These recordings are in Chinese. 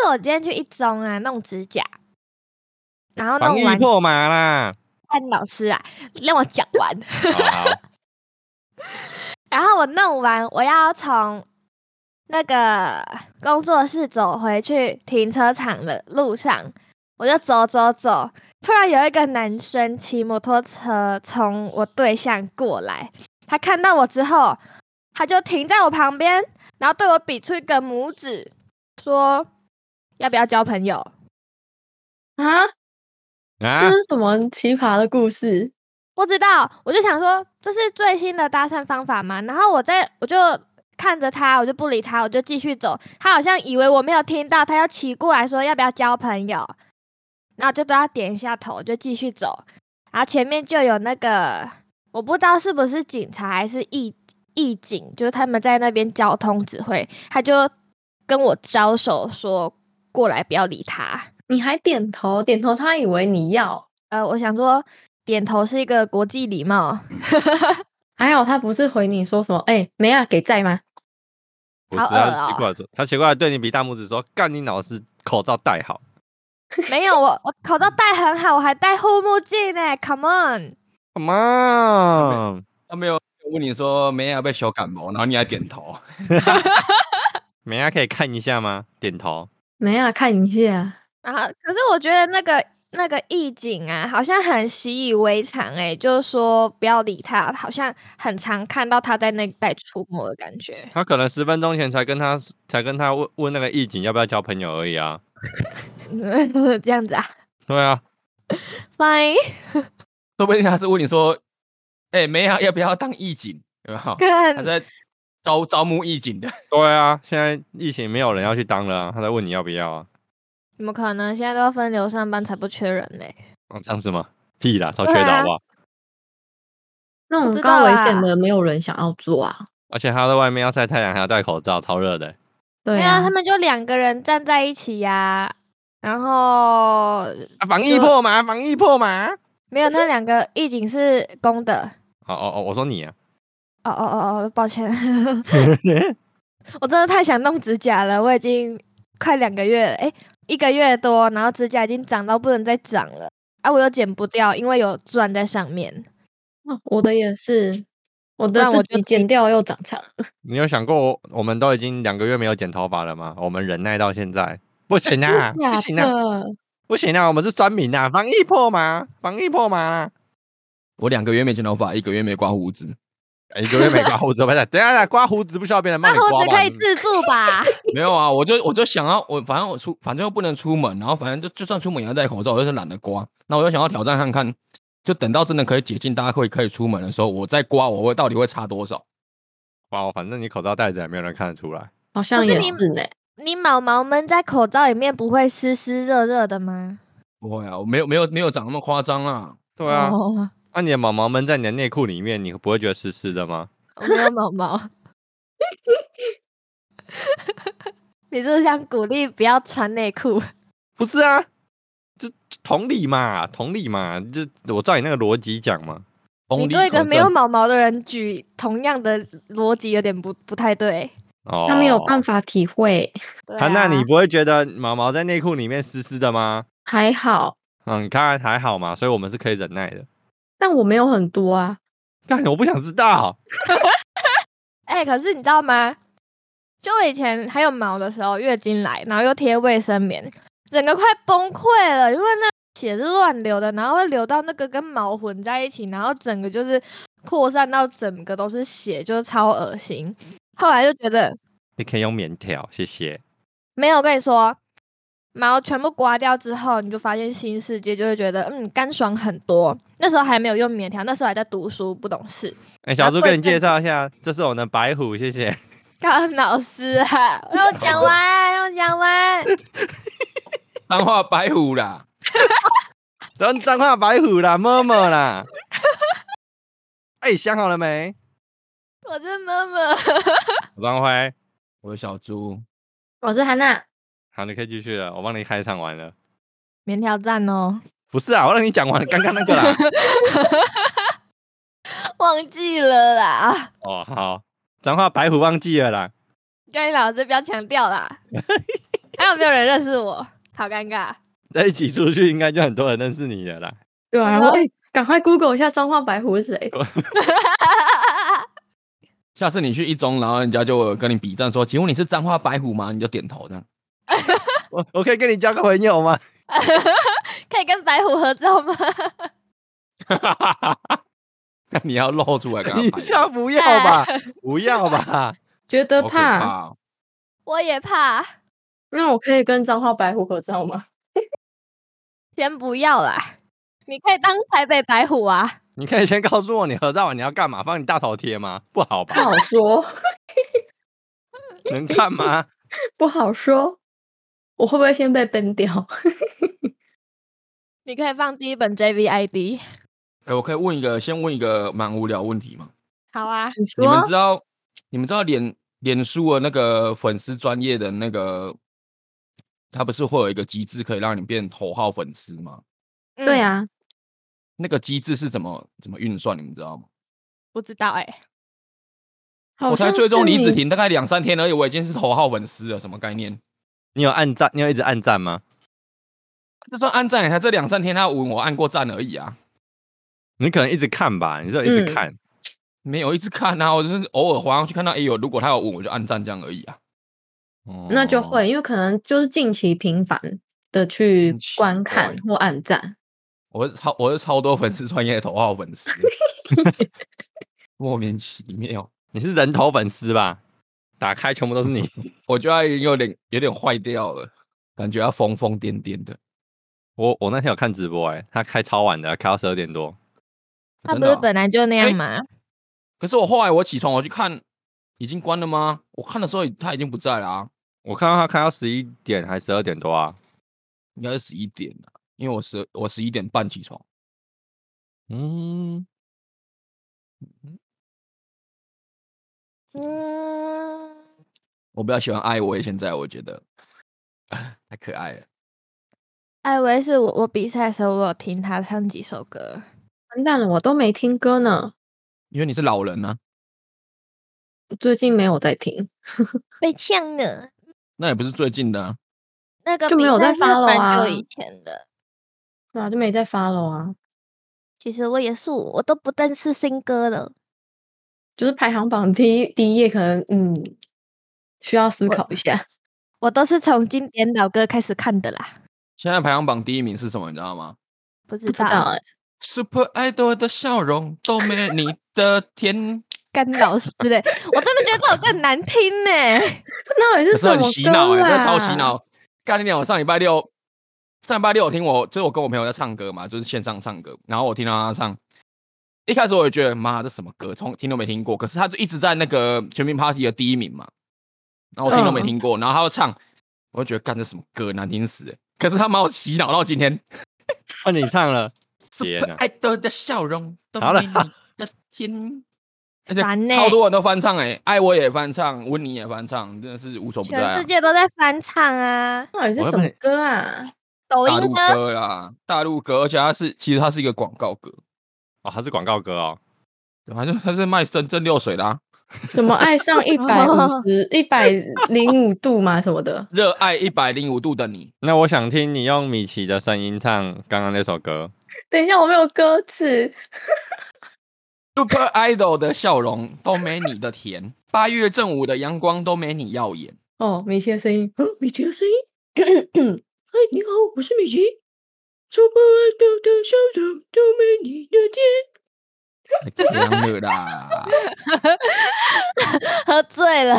就是我今天去一中啊弄指甲，然后弄完破麻啦。看老师啊，让我讲完。好好 然后我弄完，我要从那个工作室走回去停车场的路上，我就走走走，突然有一个男生骑摩托车从我对象过来，他看到我之后，他就停在我旁边，然后对我比出一个拇指，说要不要交朋友啊？啊，这是什么奇葩的故事？不知道，我就想说这是最新的搭讪方法嘛。然后我在我就看着他，我就不理他，我就继续走。他好像以为我没有听到，他要骑过来说要不要交朋友，然后就对他点一下头，就继续走。然后前面就有那个我不知道是不是警察还是义义警，就是他们在那边交通指挥，他就跟我招手说过来，不要理他。你还点头点头，他以为你要。呃，我想说。点头是一个国际礼貌，还好他不是回你说什么，哎、欸，没啊，给在吗？不是，他奇怪来说，他奇怪来对你比大拇指说，干你老师口罩戴好，没有，我我口罩戴很好，我还戴护目镜呢，Come on，Come on，他没有问你说没啊被小感冒，然后你还点头，没啊可以看一下吗？点头，没啊看影片，啊，可是我觉得那个。那个义警啊，好像很习以为常哎、欸，就是说不要理他，好像很常看到他在那带出没的感觉。他可能十分钟前才跟他才跟他问问那个义警要不要交朋友而已啊。这样子啊？对啊。Fine。说不定他是问你说，哎、欸，没啊，要不要当义警？有没有？他在招招募义警的。对啊，现在疫情没有人要去当了、啊，他在问你要不要啊。怎么可能？现在都要分流上班，才不缺人嘞！哦，这样子吗？屁啦，超缺的好不好？啊、那种高危险的，没有人想要做啊！而且他在外面要晒太阳，还要戴口罩，超热的。对啊，他们就两个人站在一起呀、啊，然后、啊、防疫破吗？防疫破吗？没有，那两个义警是公的。哦哦哦，我说你啊！哦哦哦哦，抱歉，我真的太想弄指甲了，我已经快两个月了，哎。一个月多，然后指甲已经长到不能再长了啊！我又剪不掉，因为有钻在上面。我的也是，我的自己剪掉又长长。你有想过，我们都已经两个月没有剪头发了吗？我们忍耐到现在，不行啊，不行啊，不行啊！我们是专民啊，防疫破吗？防疫破吗？我两个月没剪头发，一个月没刮胡子。一个月没刮胡子，不是？等下，刮胡子不需要别人帮你刮。胡子可以自助吧？没有啊，我就我就想要，我反正我出，反正又不能出门，然后反正就就算出门也要戴口罩，我就是懒得刮。那我就想要挑战看看，就等到真的可以解禁，大家会可以出门的时候，我再刮，我会到底会差多少？哇，反正你口罩戴着也没有人看得出来，好像也是呢。你毛毛闷在口罩里面不会湿湿热热的吗？不会啊，我没有没有没有长那么夸张啊。对啊，那、oh. 啊、你的毛毛闷在你的内裤里面，你不会觉得湿湿的吗？我没有毛毛，你是不是想鼓励不要穿内裤？不是啊，就同理嘛，同理嘛，就我照你那个逻辑讲嘛。你对一个没有毛毛的人举同样的逻辑，有点不不太对。哦，他没有办法体会。他、啊、那你不会觉得毛毛在内裤里面湿湿的吗？还好。嗯，你看还好嘛，所以我们是可以忍耐的。但我没有很多啊。但我不想知道。哎、欸，可是你知道吗？就我以前还有毛的时候，月经来，然后又贴卫生棉，整个快崩溃了，因为那血是乱流的，然后会流到那个跟毛混在一起，然后整个就是扩散到整个都是血，就是超恶心。后来就觉得你可以用棉条，谢谢。没有，我跟你说。毛全部刮掉之后，你就发现新世界，就会觉得嗯干爽很多。那时候还没有用棉条，那时候还在读书，不懂事。哎、欸，小猪给你介绍一下，这是我的白虎，谢谢。高老师啊，让我讲完，让我讲完。脏话白虎啦，真脏话白虎啦，么么啦。哎、欸，想好了没？我是么么。我张辉，我是小猪，我是韩娜。好，你可以继续了，我帮你开场完了。棉条站哦，不是啊，我让你讲完刚刚那个啦，忘记了啦。哦，好，脏话白虎忘记了啦。跟你老师不要强调啦。还有没有人认识我？好尴尬。在一起出去，应该就很多人认识你了啦。对啊，赶快 Google 一下彰化白虎是谁？下次你去一中，然后人家就跟你比战说：“请问你是彰化白虎吗？”你就点头这样。我我可以跟你交个朋友吗？可以跟白虎合照吗？那你要露出来跟他拍。你先不要吧，不要吧。觉得怕，怕我也怕。那我可以跟彰化白虎合照吗？先不要啦，你可以当台北白虎啊。你可以先告诉我你合照完你要干嘛？放你大头贴吗？不好吧？不好说。能看吗？不好说。我会不会先被 ban 掉？你可以放第一本 JVID。哎、欸，我可以问一个，先问一个蛮无聊问题吗？好啊，你，你们知道你们知道脸脸书的那个粉丝专业的那个，它不是会有一个机制可以让你变头号粉丝吗？对啊。那个机制是怎么怎么运算？你们知道吗？不知道哎、欸。我才追踪李子婷大概两三天而已，我已经是头号粉丝了，什么概念？你有按赞？你有一直按赞吗？就算按赞，才这两三天，他问我按过赞而已啊。你可能一直看吧，你是有一直看、嗯，没有一直看啊，我就是偶尔滑上去看到，哎呦，如果他有问，我就按赞这样而已啊。哦，那就会，因为可能就是近期频繁的去观看或按赞。我是超我是超多粉丝专业的头号粉丝，莫名其妙。你是人头粉丝吧？打开全部都是你，我觉得已经有点有点坏掉了，感觉要疯疯癫癫的。我我那天有看直播、欸，哎，他开超晚的，开到十二点多。他不是本来就那样吗？欸、可是我后来我起床我去看，已经关了吗？我看的时候他已经不在了啊。我看到他开到十一点还是十二点多啊？应该是十一点了。因为我十我十一点半起床，嗯嗯，我比较喜欢艾薇，现在我觉得 太可爱了。艾薇是我我比赛的时候我有听他唱几首歌，完蛋了，我都没听歌呢。因为你是老人呢、啊，最近没有在听，被呛了。那也不是最近的、啊，那个就没有在发了啊，就以前的。对啊，就没再发了啊。其实我也是，我都不认识新歌了。就是排行榜第一第一页，可能嗯，需要思考一下。我，我都是从经典老歌开始看的啦。现在排行榜第一名是什么？你知道吗？不知道哎、欸。Super Idol 的笑容都没你的甜。干老师嘞，我真的觉得这首歌很难听呢。那也是什么歌啊？很洗脑哎、欸，真的超洗脑。干你娘！我上礼拜六。上礼拜六我听我，就是我跟我朋友在唱歌嘛，就是线上唱歌。然后我听到他唱，一开始我也觉得妈，这什么歌，从听都没听过。可是他就一直在那个全民 Party 的第一名嘛，然后我听都没听过。然后他又唱，我就觉得干这什么歌，难听死！可是他把我洗脑到今天。换你唱了，天哪！爱豆的笑容都没你的甜，而且超多人都翻唱哎、欸，爱我也翻唱，温妮也翻唱，真的是无所不在、啊。全世界都在翻唱啊！到底是什么歌啊？抖音歌，歌啦，大陆歌，而且它是其实它是一个广告歌哦，他是广告歌哦，反正他是卖蒸蒸馏水的啊，什么爱上 一百五十 一百零五度吗？什么的，热爱一百零五度的你。那我想听你用米奇的声音唱刚刚那首歌。等一下，我没有歌词。Super Idol 的笑容都没你的甜，八月正午的阳光都没你耀眼。哦，米奇的声音，嗯，米奇的声音。嗨，你好，我是米奇。Super Idol 的笑容都没你的甜。太强了啦！喝醉了。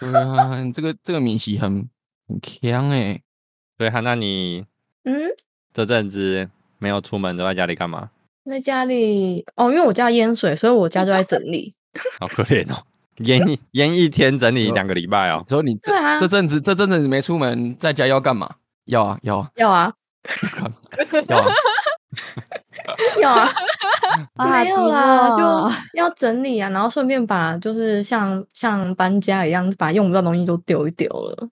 对啊，这个这个米奇很很强哎。对哈，那你嗯，这阵子没有出门，都在家里干嘛？在家里哦，因为我家淹水，所以我家就在整理。好可怜哦，淹一 淹一天整理两个礼拜哦。所以你这、啊、这阵子这阵子你没出门，在家要干嘛？要啊要啊要啊 要啊 要 啊！没有啦，就要整理啊，然后顺便把就是像像搬家一样，把用不到东西都丢一丢了，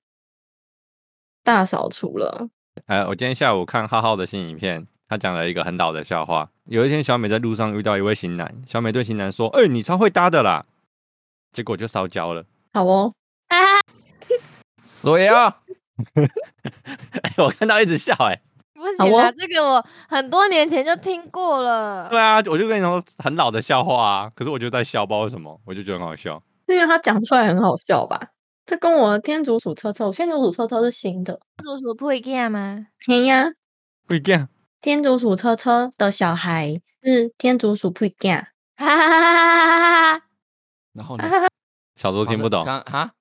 大扫除了。呃，我今天下午看浩浩的新影片，他讲了一个很老的笑话。有一天，小美在路上遇到一位型男，小美对型男说：“哎、欸，你超会搭的啦！”结果就烧焦了。好哦，啊，所以啊。哎，我看到一直笑，哎，不行啊，这个我很多年前就听过了。对啊，我就跟你说很老的笑话啊，可是我就在笑，不知道为什么，我就觉得很好笑。是因为他讲出来很好笑吧？这跟我天竺鼠车车，我天竺鼠车车是新的。天竺鼠不一样吗？天呀，不一样。天竺鼠车车的小孩是天竺鼠不一样。哈哈哈哈哈！然后呢？小猪听不懂。哈？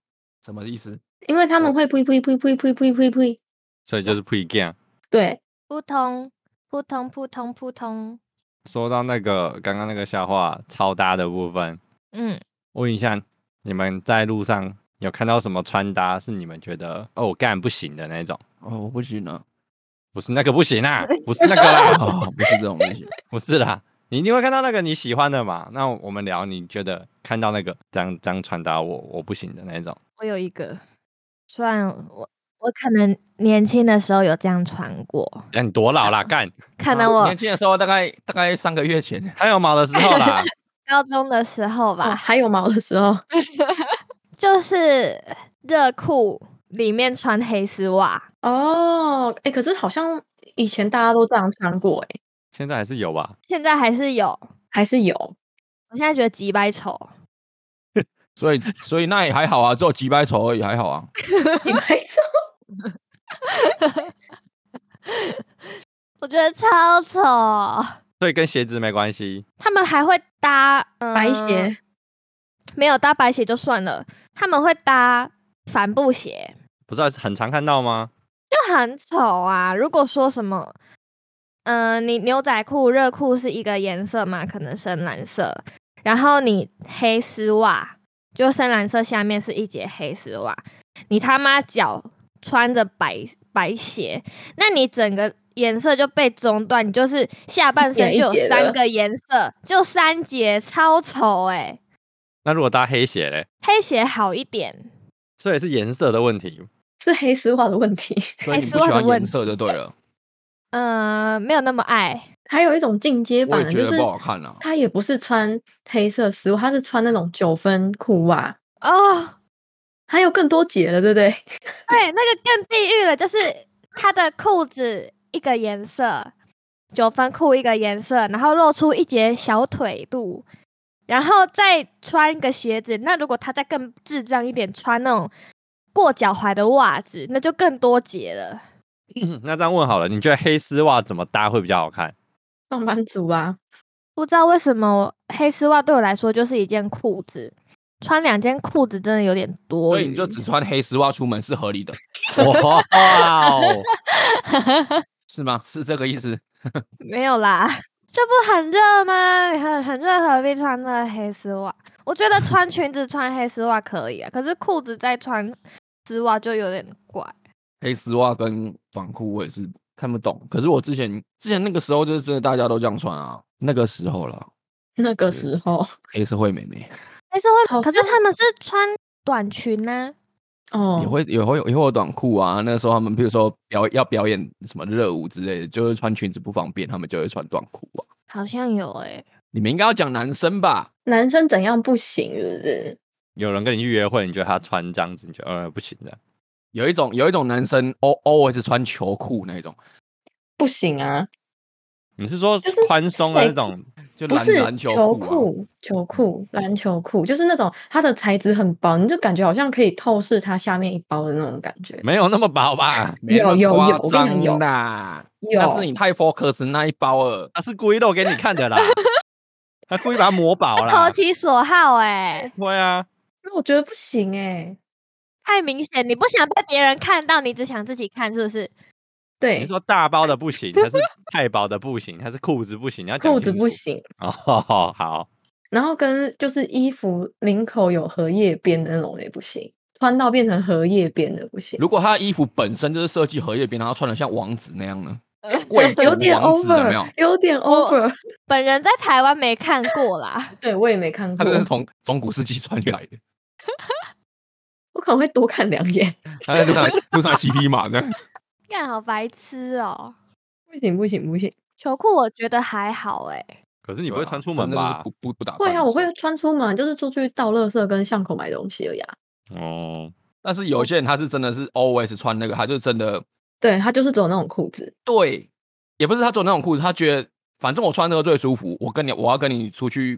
什么意思？因为他们会呸呸呸呸呸呸呸呸，所以就是不一样。对，扑通扑通扑通扑通。说到那个刚刚那个笑话超搭的部分，嗯，问一下你们在路上有看到什么穿搭是你们觉得哦我干不行的那种？哦，我不行啊，不是那个不行啊，不是那个啦，哦、不是这种东西，不是啦，你一定会看到那个你喜欢的嘛？那我们聊，你觉得看到那个这样这样穿搭我我不行的那种？我有一个。虽然我我可能年轻的时候有这样穿过，那、啊、你多老啦？干？可能我、啊、年轻的时候大概大概三个月前还有毛的时候啦，高中的时候吧，哦、还有毛的时候，就是热裤里面穿黑丝袜哦。哎、欸，可是好像以前大家都这样穿过、欸，哎，现在还是有吧？现在还是有，还是有。我现在觉得几百丑。所以，所以那也还好啊，只有几百丑而已，还好啊。几百丑，我觉得超丑。所以跟鞋子没关系。他们还会搭、呃、白鞋，没有搭白鞋就算了，他们会搭帆布鞋，不是很常看到吗？就很丑啊！如果说什么，嗯、呃，你牛仔裤、热裤是一个颜色嘛，可能深蓝色，然后你黑丝袜。就深蓝色下面是一截黑丝袜，你他妈脚穿着白白鞋，那你整个颜色就被中断，你就是下半身就有三个颜色，就三节，超丑哎、欸。那如果搭黑鞋嘞？黑鞋好一点，所以是颜色的问题，是黑丝袜的问题。所以你 不喜欢颜色就对了。嗯、呃，没有那么爱。还有一种进阶版的，就是不好看啊。他也不是穿黑色丝袜，他是穿那种九分裤袜哦，还有更多节了，对不对？对，那个更地狱了，就是他的裤子一个颜色，九分裤一个颜色，然后露出一截小腿肚，然后再穿一个鞋子。那如果他再更智障一点，穿那种过脚踝的袜子，那就更多节了。那这样问好了，你觉得黑丝袜怎么搭会比较好看？上班族啊，不知道为什么黑丝袜对我来说就是一件裤子，穿两件裤子真的有点多。所以你就只穿黑丝袜出门是合理的。哇哦，是吗？是这个意思？没有啦，这不很热吗？很很热，何必穿那黑丝袜？我觉得穿裙子穿黑丝袜可以啊，可是裤子再穿丝袜就有点怪。黑丝袜跟短裤我也是。看不懂，可是我之前之前那个时候就是真的大家都这样穿啊，那个时候了，那个时候黑社会美眉，黑社会，可是他们是穿短裙呢、啊，哦，也会也会也会有短裤啊。那个时候他们比如说表要表演什么热舞之类的，就是穿裙子不方便，他们就会穿短裤啊。好像有哎、欸，你们应该要讲男生吧？男生怎样不行？是不是？有人跟你去约会，你觉得他穿这样子，你觉得呃不行的？有一种有一种男生，always 穿球裤那种，不行啊！你是说就是宽松的那种，就不是篮球裤、球裤、篮球裤，就是那种它的材质很薄，你就感觉好像可以透视它下面一包的那种感觉。没有那么薄吧？有有有，我跟你讲有啦，但是你太 focus 那一包了，他是故意露给你看的啦，他故意把它磨薄了，投其所好哎、欸。会啊，那我觉得不行哎、欸。太明显，你不想被别人看到，你只想自己看，是不是？对，你说大包的不行，还是太薄的不行，还是裤子不行？你要讲裤子不行哦，好。然后跟就是衣服领口有荷叶边的那种也不行，穿到变成荷叶边的不行。如果他的衣服本身就是设计荷叶边，然后穿的像王子那样呢？有点 over，有，有点 over。本人在台湾没看过啦，对我也没看过，他是从中古世纪穿来的。我可能会多看两眼。他在路上路上骑匹马呢，干好白痴哦！不行不行不行，球裤我觉得还好哎。可是你不会穿出门吧？不不不打。会啊，我会穿出门，就是出去倒垃圾跟巷口买东西而已。哦，但是有些人他是真的是 always 穿那个，他就真的，对他就是走那种裤子。对，也不是他走那种裤子，他觉得反正我穿这个最舒服。我跟你，我要跟你出去，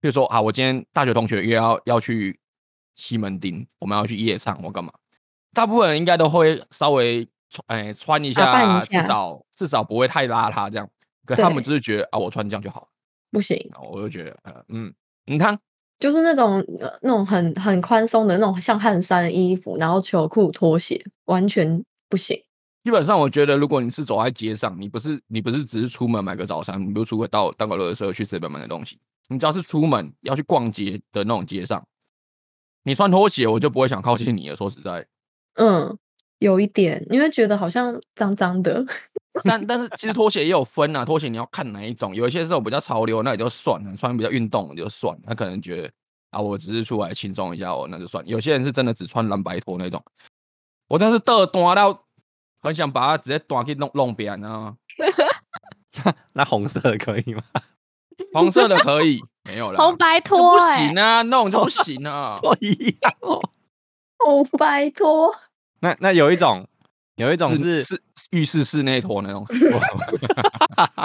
比如说啊，我今天大学同学约要要去西门町，我们要去夜唱，我干嘛？大部分人应该都会稍微穿，哎，穿一下，至少至少不会太邋遢这样。可他们就是觉得啊，我穿这样就好，不行。我就觉得，呃，嗯，你看，就是那种那种很很宽松的那种像汗衫的衣服，然后球裤、拖鞋，完全不行。基本上，我觉得如果你是走在街上，你不是你不是只是出门买个早餐，你不是出个到当个垃圾去随便买的东西，你只要是出门要去逛街的那种街上，你穿拖鞋，我就不会想靠近你了。说实在，嗯，有一点，因为觉得好像脏脏的。但但是其实拖鞋也有分啊，拖鞋你要看哪一种，有一些是这种比较潮流，那也就算了；穿比较运动就算了。他可能觉得啊，我只是出来轻松一下哦，那就算。有些人是真的只穿蓝白拖那种，我真是得断到很想把它直接断去弄弄扁，你知道吗？那红色的可以吗？红色的可以，没有了。红白拖、欸、不行啊，弄就不行啊，不一样哦。红白拖，那那有一种。有一种是是浴室室内拖那种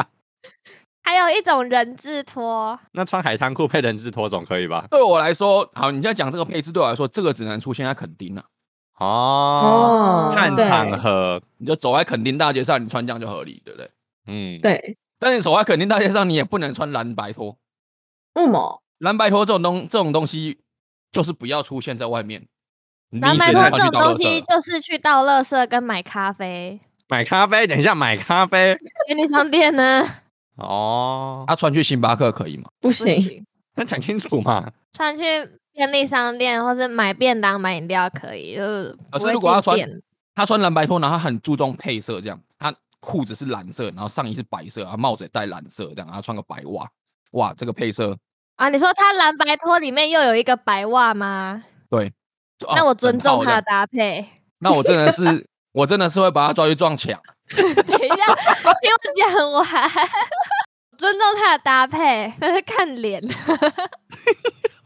还有一种人字拖。那穿海滩裤配人字拖总可以吧？对我来说，好，你现在讲这个配置，对我来说，这个只能出现在垦丁了。哦，看场合，你就走在垦丁大街上，你穿这样就合理，对不对？嗯，对。但你走在垦丁大街上，你也不能穿蓝白拖。为什么？蓝白拖这种东这种东西，就是不要出现在外面。蓝白拖这种东西就是去倒垃圾跟买咖啡。买咖啡，等一下买咖啡。便利商店呢？哦，他穿去星巴克可以吗？不行，那讲清楚嘛。穿去便利商店或是买便当、买饮料可以，就是。可是如果他穿他穿蓝白拖，然后他很注重配色，这样，他裤子是蓝色，然后上衣是白色，然后帽子也戴蓝色，这样，然后穿个白袜，哇，这个配色啊！你说他蓝白拖里面又有一个白袜吗？对。那我尊重他的搭配。那我真的是，我真的是会把他抓去撞墙。等一下，听我讲完。尊重他的搭配，但是看脸。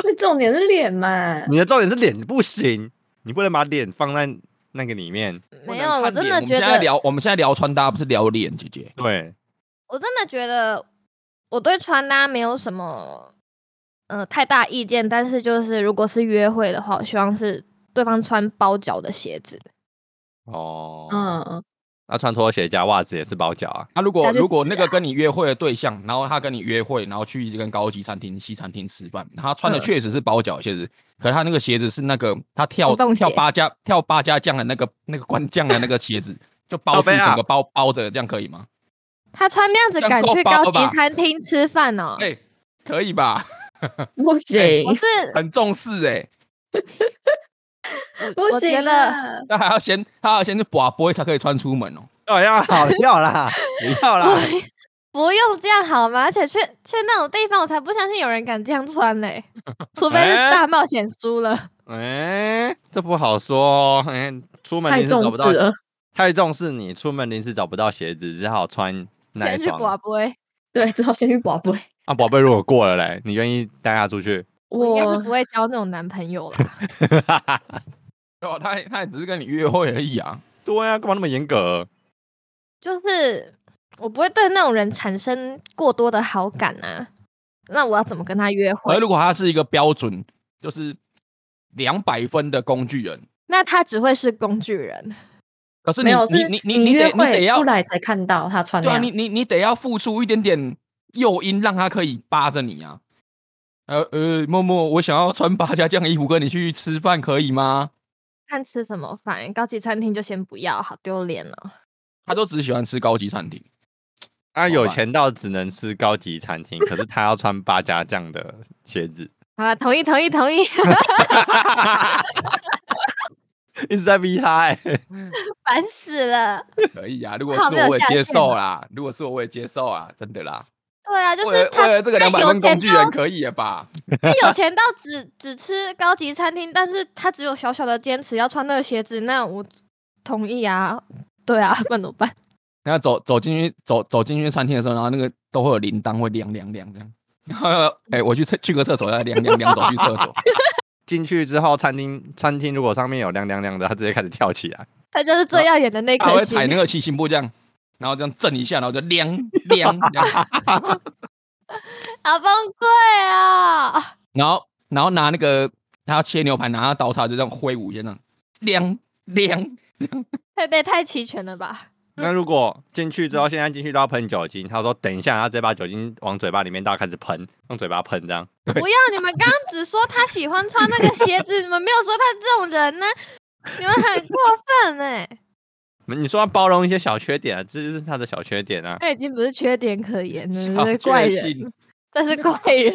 那重点是脸嘛？你的重点是脸不行，你不能把脸放在那个里面。没有，我真的觉得。我们现在聊，我们现在聊穿搭，不是聊脸，姐姐。对。我真的觉得，我对穿搭没有什么。呃，太大意见，但是就是如果是约会的话，我希望是对方穿包脚的鞋子。哦，嗯，那穿拖鞋加袜子也是包脚啊。那、啊、如果如果那个跟你约会的对象，然后他跟你约会，然后去一间高级餐厅、西餐厅吃饭，他穿的确实是包脚鞋子，嗯、可是他那个鞋子是那个他跳跳八家跳八家酱的那个那个官将的那个鞋子，就包住整个包包着，这样可以吗？他穿那样子敢去高级餐厅吃饭哦？哎、欸，可以吧？不行，我是 很重视哎，不行了，那还要先，他要先去拔杯才可以穿出门哦。哦，要好要啦，不要啦，不用这样好吗？而且去去那种地方，我才不相信有人敢这样穿嘞，除非是大冒险输了。哎，这不好说。哎，出门临时找不到，太重视你，出门临时找不到鞋子，只好穿那一双。先去拔杯，对，只好先去拔杯。啊，宝贝，如果过了嘞，你愿意带他出去？我应该是不会交那种男朋友了。哦，他他也只是跟你约会而已啊。对啊，干嘛那么严格？就是我不会对那种人产生过多的好感啊。那我要怎么跟他约会？而如果他是一个标准，就是两百分的工具人，那他只会是工具人。可是你你你你你得你得要出来才看到他穿。对啊，你你你得要付出一点点。诱因让他可以扒着你啊，呃呃，默默，我想要穿八家将衣服跟你去吃饭，可以吗？看吃什么饭，高级餐厅就先不要，好丢脸哦。他都只喜欢吃高级餐厅，他有钱到只能吃高级餐厅，可是他要穿八家将的鞋子。啊，同意，同意，同意。一直在逼他，哎，烦死了。可以啊，如果是我，我也接受啦。如果是我，我也接受啊，真的啦。对啊，就是他这个两百分工具人可以了吧？他有钱到只只吃高级餐厅，但是他只有小小的坚持要穿那个鞋子，那我同意啊。对啊，不然怎么办？然后走走进去，走走进去餐厅的时候，然后那个都会有铃铛会亮亮亮这样。然后哎，我去厕去个厕所，要亮亮亮走去厕所。进去之后，餐厅餐厅如果上面有亮亮亮的，他直接开始跳起来。他就是最耀眼的那颗星。他会踩那个七星步这样，然后这样震一下，然后就亮 亮。好崩溃啊！然后然后拿那个他要切牛排，拿刀叉就这样挥舞一下，这样亮亮亮。配备太齐全了吧？那如果进去之后，现在进去都要喷酒精。他说等一下，他直接把酒精往嘴巴里面倒，开始喷，用嘴巴喷这样。不要！你们刚刚只说他喜欢穿那个鞋子，你们没有说他这种人呢、啊？你们很过分哎、欸！你说要包容一些小缺点啊，这就是他的小缺点啊。那已经不是缺点可言了，这是怪人，这是怪人。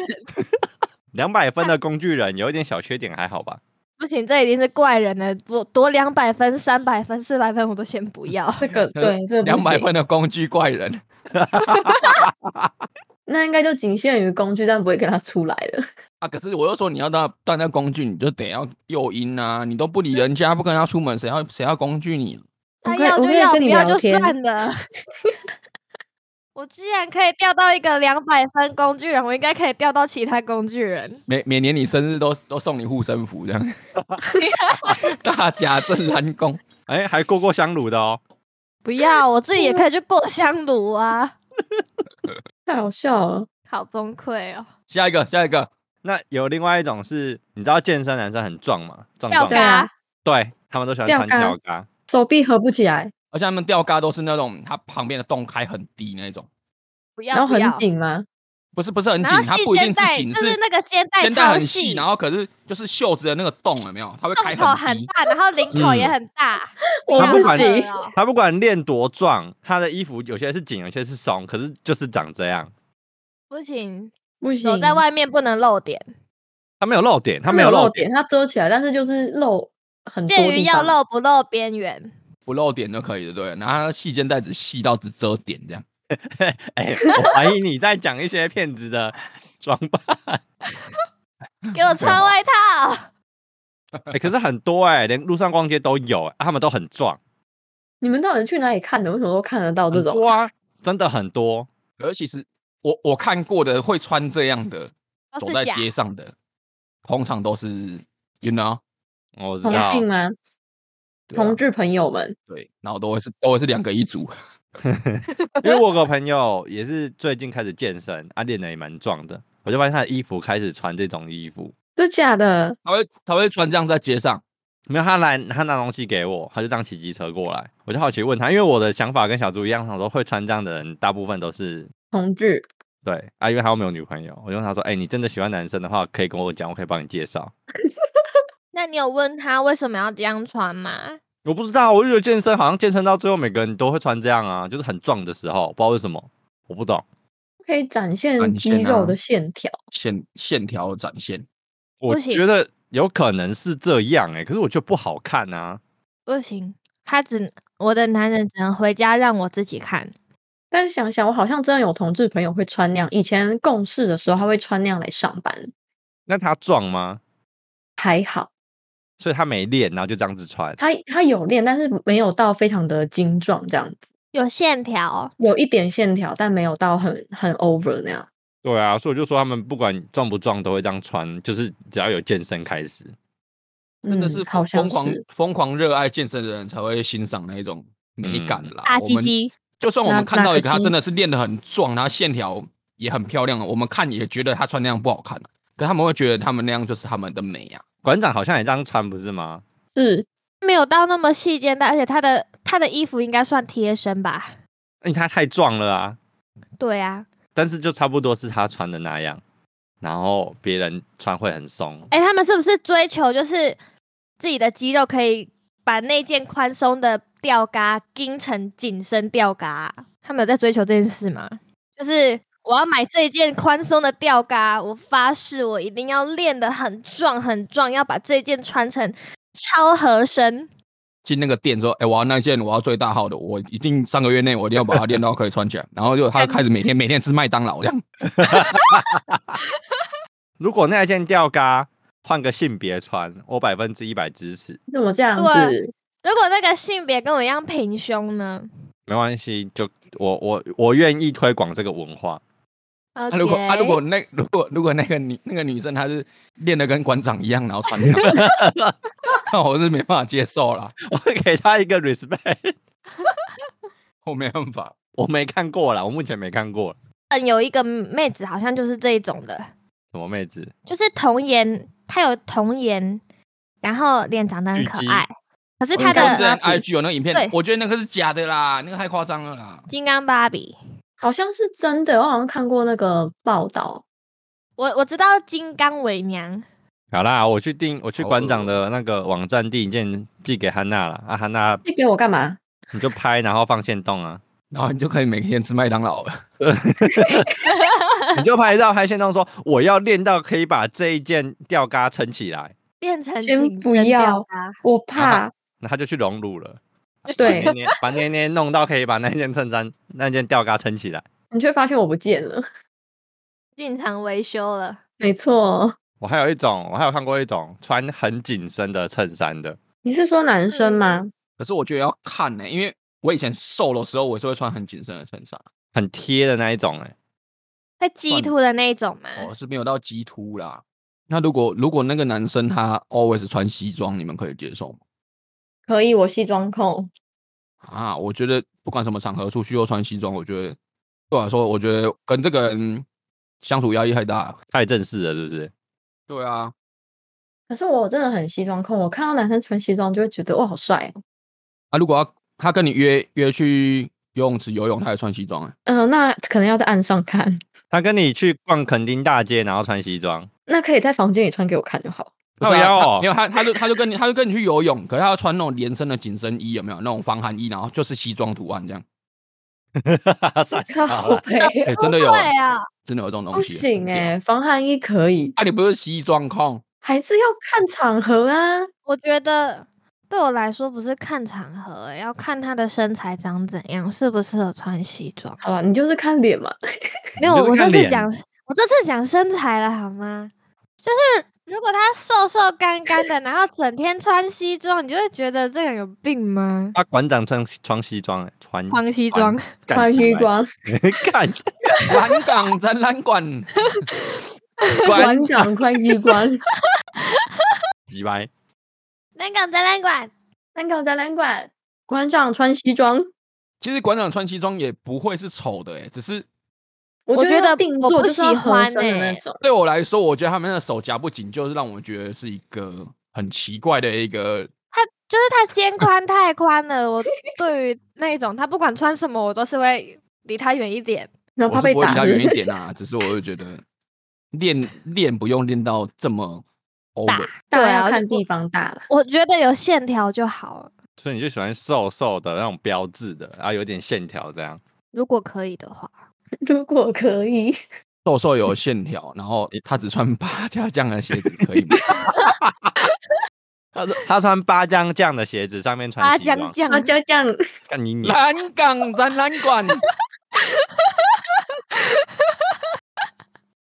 两百分的工具人有一点小缺点还好吧？不行，这已经是怪人了。不多两百分、三百分、四百分，我都先不要。这个 对，这两百分的工具怪人，那应该就仅限于工具，但不会跟他出来了。啊，可是我又说你要当当那工具，你就得要诱因啊，你都不理人家，不跟他出门，谁要谁要工具你？他要就要，不要就算 了。我既然可以钓到一个两百分工具人，我应该可以钓到其他工具人。每每年你生日都都送你护身符这样 大甲镇澜宫，哎、欸，还过过香炉的哦。不要，我自己也可以去过香炉啊。太好笑了，好崩溃哦。下一个，下一个。那有另外一种是，你知道健身男生很壮吗？壮壮的。对，他们都喜欢穿吊嘎，手臂合不起来。而且他们吊嘎都是那种，它旁边的洞开很低那种，不要，然后很紧吗？不是，不是很紧，它不一定是紧，是那个肩带肩带很细，然后可是就是袖子的那个洞有没有？它会开口很大，然后领口也很大。我不管，他不管练多壮，他的衣服有些是紧，有些是松，可是就是长这样。不行，不行，走在外面不能露点。他没有露点，他没有露点，他遮起来，但是就是露很多。介于要露不露边缘。不露点就可以了，对。然后细肩带子细到只遮点这样。哎、欸，我怀疑你在讲一些骗子的装扮。给我穿外套。哎、欸，可是很多哎、欸，连路上逛街都有、欸，他们都很壮。你们到底去哪里看的？为什么都看得到这种？哇，真的很多。而其实我我看过的会穿这样的走在街上的，通常都是 you know，我知道同性吗？同志朋友们，对，然后都会是都会是两个一组 因为我有个朋友也是最近开始健身，啊，练的也蛮壮的，我就发现他的衣服开始穿这种衣服，真的假的？他会他会穿这样在街上，没有他来他拿东西给我，他就这样骑机车过来，我就好奇问他，因为我的想法跟小猪一样，想说会穿这样的人大部分都是同志，对啊，因为他又没有女朋友，我就问他说，哎、欸，你真的喜欢男生的话，可以跟我讲，我可以帮你介绍。那你有问他为什么要这样穿吗？我不知道，我就觉得健身好像健身到最后每个人都会穿这样啊，就是很壮的时候，不知道为什么，我不懂。可以展现肌肉的线条，线线条展现。我觉得有可能是这样哎、欸，可是我觉得不好看啊。不行，他只我的男人只能回家让我自己看。但是想想，我好像真的有同志朋友会穿那样，以前共事的时候他会穿那样来上班。那他壮吗？还好。所以他没练，然后就这样子穿。他他有练，但是没有到非常的精壮这样子。有线条，有一点线条，但没有到很很 over 那样。对啊，所以我就说他们不管壮不壮都会这样穿，就是只要有健身开始，真的是疯狂疯狂热爱健身的人才会欣赏那一种美感啦。大鸡鸡，就算我们看到一个他真的是练得很壮，他线条也很漂亮，我们看也觉得他穿那样不好看，可他们会觉得他们那样就是他们的美呀。馆长好像也这样穿，不是吗？是没有到那么细肩带，而且他的他的衣服应该算贴身吧？因为他太壮了啊。对啊，但是就差不多是他穿的那样，然后别人穿会很松。哎、欸，他们是不是追求就是自己的肌肉可以把那件宽松的吊嘎钉成紧身吊嘎？他们有在追求这件事吗？就是。我要买这一件宽松的吊嘎，我发誓我一定要练得很壮很壮，要把这件穿成超合身。进那个店说：“哎、欸，我要那件，我要最大号的，我一定三个月内我一定要把它练到可以穿起来。”然后就他就开始每天每天吃麦当劳这样。如果那一件吊嘎换个性别穿，我百分之一百支持。那么这样子，如果那个性别跟我一样平胸呢？没关系，就我我我愿意推广这个文化。啊，如果啊，如果那如果如果那个女那个女生她是练的跟馆长一样，然后穿那样，那我是没办法接受了。我会给她一个 respect。我没办法，我没看过啦，我目前没看过。嗯，有一个妹子好像就是这一种的。什么妹子？就是童颜，她有童颜，然后脸长得很可爱。可是她的 IG 有那个影片，我觉得那个是假的啦，那个太夸张了啦。金刚芭比。好像是真的，我好像看过那个报道。我我知道金刚伪娘。好啦，我去订，我去馆长的那个网站订一件寄给汉娜了。啊，汉娜寄给我干嘛？你就拍，然后放线动啊，然后你就可以每天吃麦当劳了。你就拍照拍线动，说我要练到可以把这一件吊嘎撑起来，变成先不要，我怕。那他就去荣辱了。对，把捏捏弄到可以把那件衬衫、那件吊嘎撑起来，你却发现我不见了，进厂维修了。没错，我还有一种，我还有看过一种穿很紧身的衬衫的。你是说男生吗？可是我觉得要看呢、欸，因为我以前瘦的时候，我是会穿很紧身的衬衫，很贴的那一种、欸，哎，会激凸的那一种吗？我、哦、是没有到鸡凸啦。那如果如果那个男生他 always 穿西装，你们可以接受吗？可以，我西装控啊！我觉得不管什么场合出去又穿西装，我觉得对我来说，我觉得跟这个人相处压力太大，太正式了，是不是？对啊。可是我真的很西装控，我看到男生穿西装就会觉得哇，好帅哦！啊，如果要他跟你约约去游泳池游泳，他也穿西装啊？嗯、呃，那可能要在岸上看。他跟你去逛垦丁大街，然后穿西装，那可以在房间里穿给我看就好。不是啊，没有他，他就他就跟你，他就跟你去游泳，可是他要穿那种连身的紧身衣，有没有那种防寒衣？然后就是西装图案这样。哎，真的有啊，真的有这种东西。不行哎，防寒衣可以。啊，你不是西装控，还是要看场合啊？我觉得对我来说不是看场合，要看他的身材长怎样，适不适合穿西装。好吧，你就是看脸嘛。没有，我这次讲，我这次讲身材了好吗？就是。如果他瘦瘦干干的，然后整天穿西装，你就会觉得这个人有病吗？啊，馆长穿穿西装，穿穿西装，穿西装，看馆长展览馆，馆长穿西装，几歪？南港展览馆，南港展览馆，馆长穿西装。其实馆长穿西装也不会是丑的，哎，只是。我觉得定做就是合身的那种。对我来说，我觉得他们的手夹不紧，就是让我觉得是一个很奇怪的一个。他就是他肩宽太宽了。我对于那一种，他不管穿什么，我都是会离他远一点。然后怕被打。离他远一点啊！只是我就觉得练练不用练到这么大。对啊，要看地方大了。我觉得有线条就好了。所以你就喜欢瘦瘦的那种标志的，然后有点线条这样。如果可以的话。如果可以，瘦瘦有线 条，然后他只穿八家将的鞋子，可以吗？他说他穿八将将的鞋子，上面穿八将将，八将将，干你娘！南港展览馆，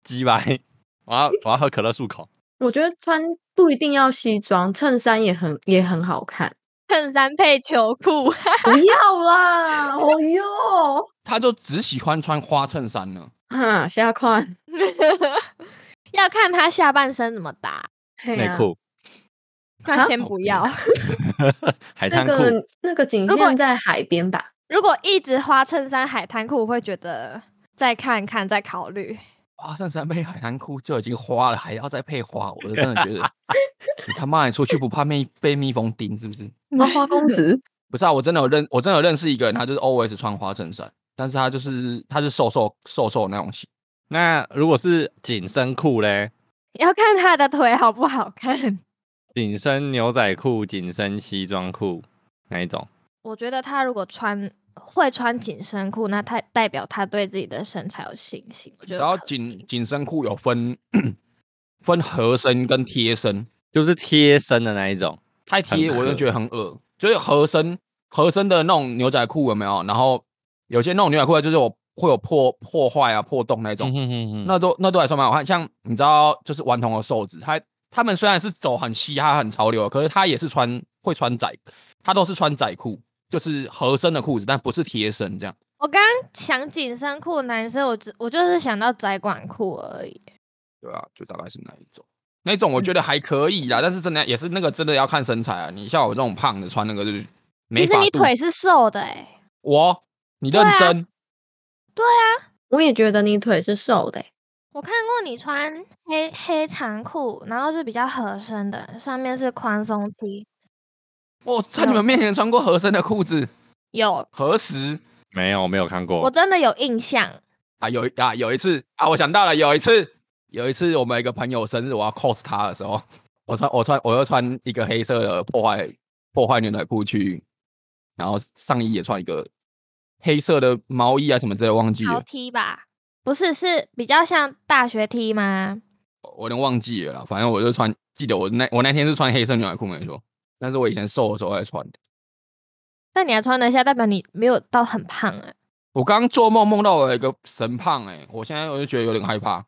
鸡白！我要我要喝可乐漱口。我觉得穿不一定要西装，衬衫也很也很好看。衬衫配球裤，不要啦！哦哟，他就只喜欢穿花衬衫呢。哈，下款，要看他下半身怎么搭内裤。那先不要。海滩裤，那个那个景点在海边吧？如果一直花衬衫、海滩裤，我会觉得再看看，再考虑。花衬衫配海滩裤就已经花了，还要再配花，我就真的觉得 你他妈你出去不怕蜜被蜜蜂叮是不是？花花公子 不是啊，我真的有认我真的有认识一个人，他就是 always 穿花衬衫，但是他就是他是瘦瘦瘦瘦的那种型。那如果是紧身裤嘞？要看他的腿好不好看。紧身牛仔裤、紧身西装裤哪一种？我觉得他如果穿。会穿紧身裤，那他代表他对自己的身材有信心。我觉得，然后紧紧身裤有分分合身跟贴身，就是贴身的那一种。太贴我就觉得很恶，就是合身合身的那种牛仔裤有没有？然后有些那种牛仔裤就是我会有破破坏啊破洞那种，嗯、哼哼哼那都那都还算蛮好看。像你知道，就是顽童和瘦子，他他们虽然是走很嘻哈很潮流，可是他也是穿会穿窄，他都是穿窄裤。就是合身的裤子，但不是贴身这样。我刚刚想紧身裤，男生我只我就是想到窄管裤而已。对啊，就大概是那一种？那种我觉得还可以啦，嗯、但是真的也是那个真的要看身材啊。你像我这种胖的穿那个就是没，其实你腿是瘦的哎、欸。我，你认真？对啊，我也觉得你腿是瘦的、欸。我看过你穿黑黑长裤，然后是比较合身的，上面是宽松 T。我在你们面前穿过合身的裤子？有？何时？没有，没有看过。我真的有印象啊，有啊，有一次啊，我想到了，有一次，有一次我们一个朋友生日，我要 cos 他的时候，我穿我穿我又穿一个黑色的破坏破坏牛仔裤去，然后上衣也穿一个黑色的毛衣啊什么之类，忘记了。T 吧。不是，是比较像大学 T 吗？我有点忘记了啦，反正我就穿，记得我那我那天是穿黑色牛仔裤没错，但是我以前瘦的时候还穿的。那你还穿得下，代表你没有到很胖哎、欸。我刚刚做梦梦到我有一个神胖哎、欸，我现在我就觉得有点害怕。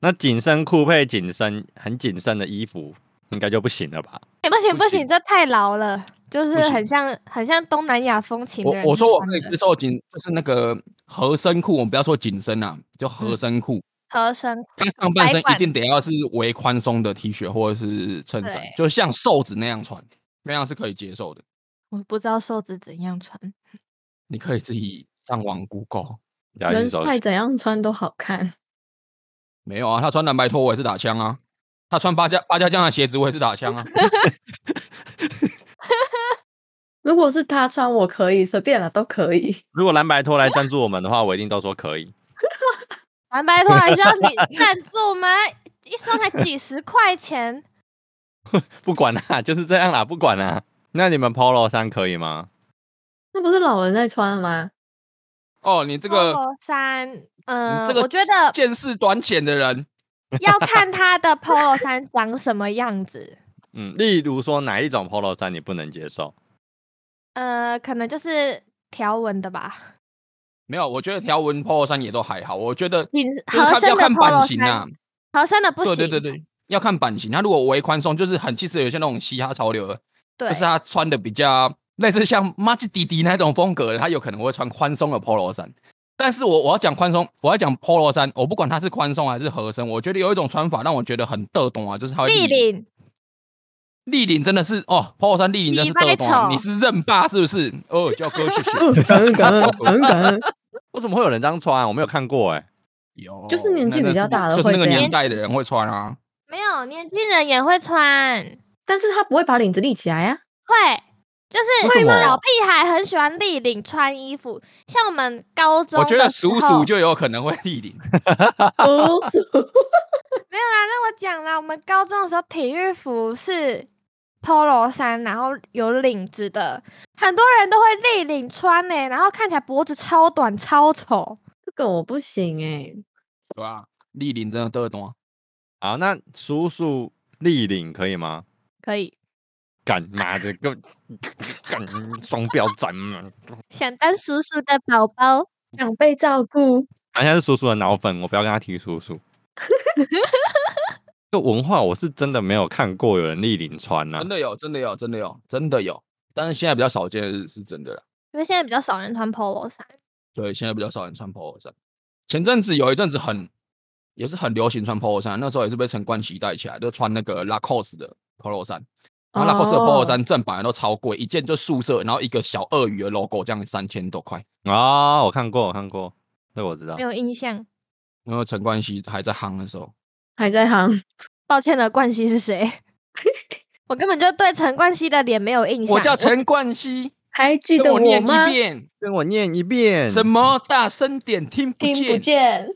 那紧身裤配紧身很紧身的衣服，应该就不行了吧？欸、不行不行，这太牢了。就是很像很像东南亚风情的人的。我我说我可以接受紧，就是那个合身裤，我们不要说紧身啊，就合身裤。合身，他上半身一定得要是微宽松的 T 恤或者是衬衫，就像瘦子那样穿，那样是可以接受的。我不知道瘦子怎样穿，你可以自己上网 Google。人帅怎样穿都好看。没有啊，他穿蓝白拖我也是打枪啊，他穿八家八家将的鞋子我也是打枪啊。如果是他穿，我可以随便了，都可以。如果蓝白拖来赞助我们的话，我一定都说可以。蓝白拖还需要你赞助吗？一双才几十块钱。不管啦，就是这样啦，不管啦。那你们 Polo 衫可以吗？那不是老人在穿吗？哦，你这个 Polo 衫，嗯、呃，这个我觉得见识短浅的人 要看他的 Polo 衫长什么样子。嗯，例如说哪一种 Polo 衫你不能接受？呃，可能就是条纹的吧。没有，我觉得条纹 Polo 衫也都还好。我觉得合身的 Polo 衫，合身的不行。对对对对，要看版型。他如果微宽松，就是很其实有些那种嘻哈潮流的，就是他穿的比较类似像麻吉弟弟那种风格的，他有可能会穿宽松的 Polo 衫。但是我我要讲宽松，我要讲 Polo 衫，我不管它是宽松还是合身，我觉得有一种穿法让我觉得很得懂啊，就是它会立领。立领真的是哦，Polo 衫立领真是得懂，你是认霸是不是？哦，叫哥谢谢，感恩感恩感恩感恩。为什么会有人这样穿啊？我没有看过哎、欸。有，就是年纪比较大的会，就是那个年代的人会穿啊。没有，年轻人也会穿，但是他不会把领子立起来呀、啊。会，就是小屁孩很喜欢立领穿衣服，像我们高中，我觉得叔叔就有可能会立领。叔 叔，没有啦，那我讲啦，我们高中的时候体育服是。Polo 衫，然后有领子的，很多人都会立领穿呢、欸，然后看起来脖子超短超丑。这个我不行哎、欸，对吧？立领真的得懂啊。好，那叔叔立领可以吗？可以。干嘛这个干双标仔嘛？想当叔叔的宝宝，想被照顾。好像是叔叔的脑粉，我不要跟他提叔叔。这文化我是真的没有看过有人立领穿啊，真的有，真的有，真的有，真的有，但是现在比较少见，是真的了。因为现在比较少人穿 Polo 衫。对，现在比较少人穿 Polo 衫。前阵子有一阵子很，也是很流行穿 Polo 衫，那时候也是被陈冠希带起来，就穿那个 Lacoste 的 Polo 衫。然后 Lacoste 的 Polo 衫正版都超贵，一件就素色，然后一个小鳄鱼的 logo，这样三千多块啊！我看过，我看过，这我知道。没有印象。因为陈冠希还在夯的时候。还在行。抱歉了，冠希是谁？我根本就对陈冠希的脸没有印象。我叫陈冠希，还记得我吗？跟我念一遍，跟我念一遍。什么？大声点，听不见。听不见。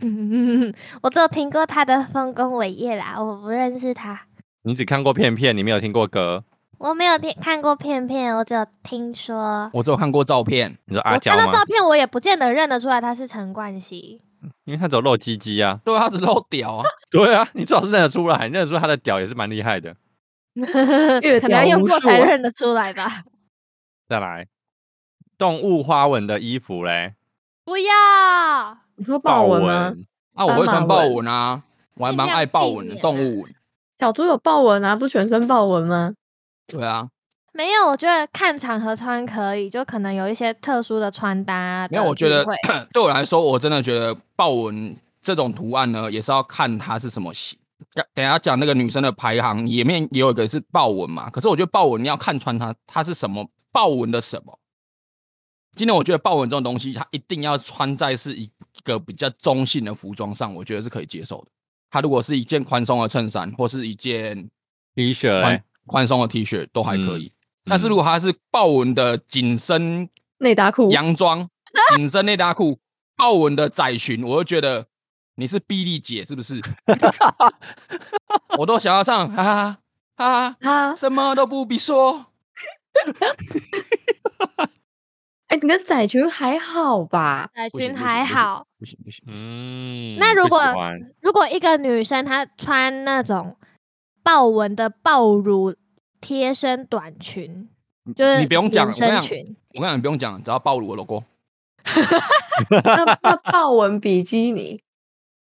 嗯，我只有听过他的丰功伟业啦，我不认识他。你只看过片片，你没有听过歌？我没有听看过片片，我只有听说。我只有看过照片。你说阿娇吗？我看到照片，我也不见得认得出来他是陈冠希。因为他只有露鸡鸡啊，对，他只露屌啊，对啊，你最好是认得出来，你认得出他的屌也是蛮厉害的，可能要用过才认得出来吧。再来，动物花纹的衣服嘞？不要，你说豹纹吗？啊，我会穿豹纹啊，我还蛮爱豹纹的动物纹。小猪有豹纹啊，不全身豹纹吗？对啊，没有，我觉得看场合穿可以，就可能有一些特殊的穿搭的。没有，我觉得 对我来说，我真的觉得豹纹这种图案呢，也是要看它是什么型。等下讲那个女生的排行，里面也有一个是豹纹嘛。可是我觉得豹纹你要看穿它，它是什么豹纹的什么。今天我觉得豹纹这种东西，它一定要穿在是一个比较中性的服装上，我觉得是可以接受的。它如果是一件宽松的衬衫，或是一件 T 恤，宽松的 T 恤都还可以。嗯但是如果它是豹纹的紧身内搭裤、洋装、紧身内搭裤、豹纹的窄裙，我就觉得你是臂力姐是不是？我都想要唱哈哈哈哈，什么都不必说。哎、欸，你的窄裙还好吧？窄裙还好，不行不行。嗯，那如果如果一个女生她穿那种豹纹的豹乳。贴身短裙，就是你不用讲，身裙。我跟你讲，你不用讲，只要暴露我 logo。那那豹纹比基尼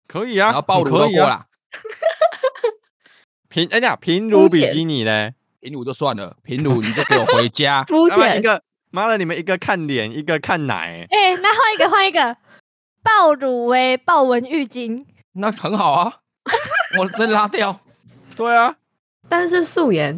可以啊，然后暴露 logo 啦。平哎呀，平乳比基尼嘞，平乳就算了，平乳你就给我回家。肤浅一个，妈的，你们一个看脸，一个看奶。哎、欸，那换一个，换一个，爆乳为豹纹浴巾，那很好啊。我真拉掉。对啊，但是素颜。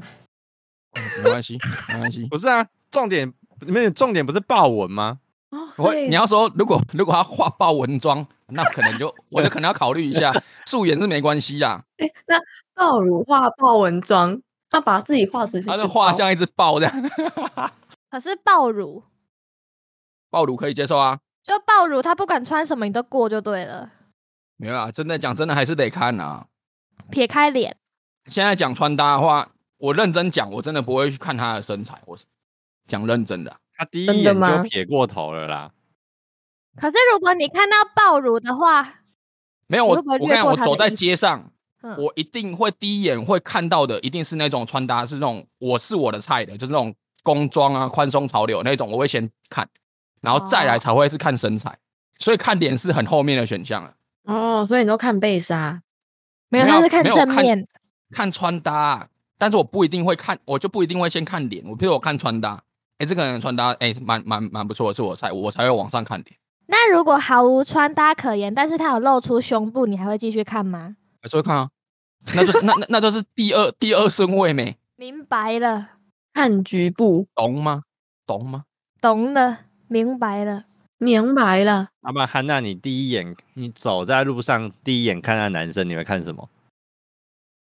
没关系，没关系。不是啊，重点里面重点不是豹纹吗？哦，我你要说，如果如果他画豹纹妆，那可能就我就可能要考虑一下。素颜是没关系呀。哎，那豹乳画豹纹妆，他把自己画成他就画像一只豹这样。可是豹乳，豹乳可以接受啊。就豹乳，他不管穿什么你都过就对了。没有啊，真的讲真的还是得看啊。撇开脸，现在讲穿搭的话。我认真讲，我真的不会去看他的身材。我讲认真的、啊，他第一眼就撇过头了啦。可是如果你看到爆乳的话，没有我，我跟你讲，我走在街上，嗯、我一定会第一眼会看到的，一定是那种穿搭是那种我是我的菜的，就是那种工装啊、宽松潮流那种，我会先看，然后再来才会是看身材。哦、所以看脸是很后面的选项了。哦，所以你都看背纱？没有，他是看正面，看，看穿搭。但是我不一定会看，我就不一定会先看脸。我譬如我看穿搭，哎、欸，这个人穿搭，哎、欸，蛮蛮蛮不错的，是我菜，我才会往上看脸。那如果毫无穿搭可言，但是他有露出胸部，你还会继续看吗？还是会看啊，那就是那那那就是第二第二顺位没？明白了，看局部，懂吗？懂吗？懂了，明白了，明白了。阿曼汉娜，你第一眼你走在路上，第一眼看到男生，你会看什么？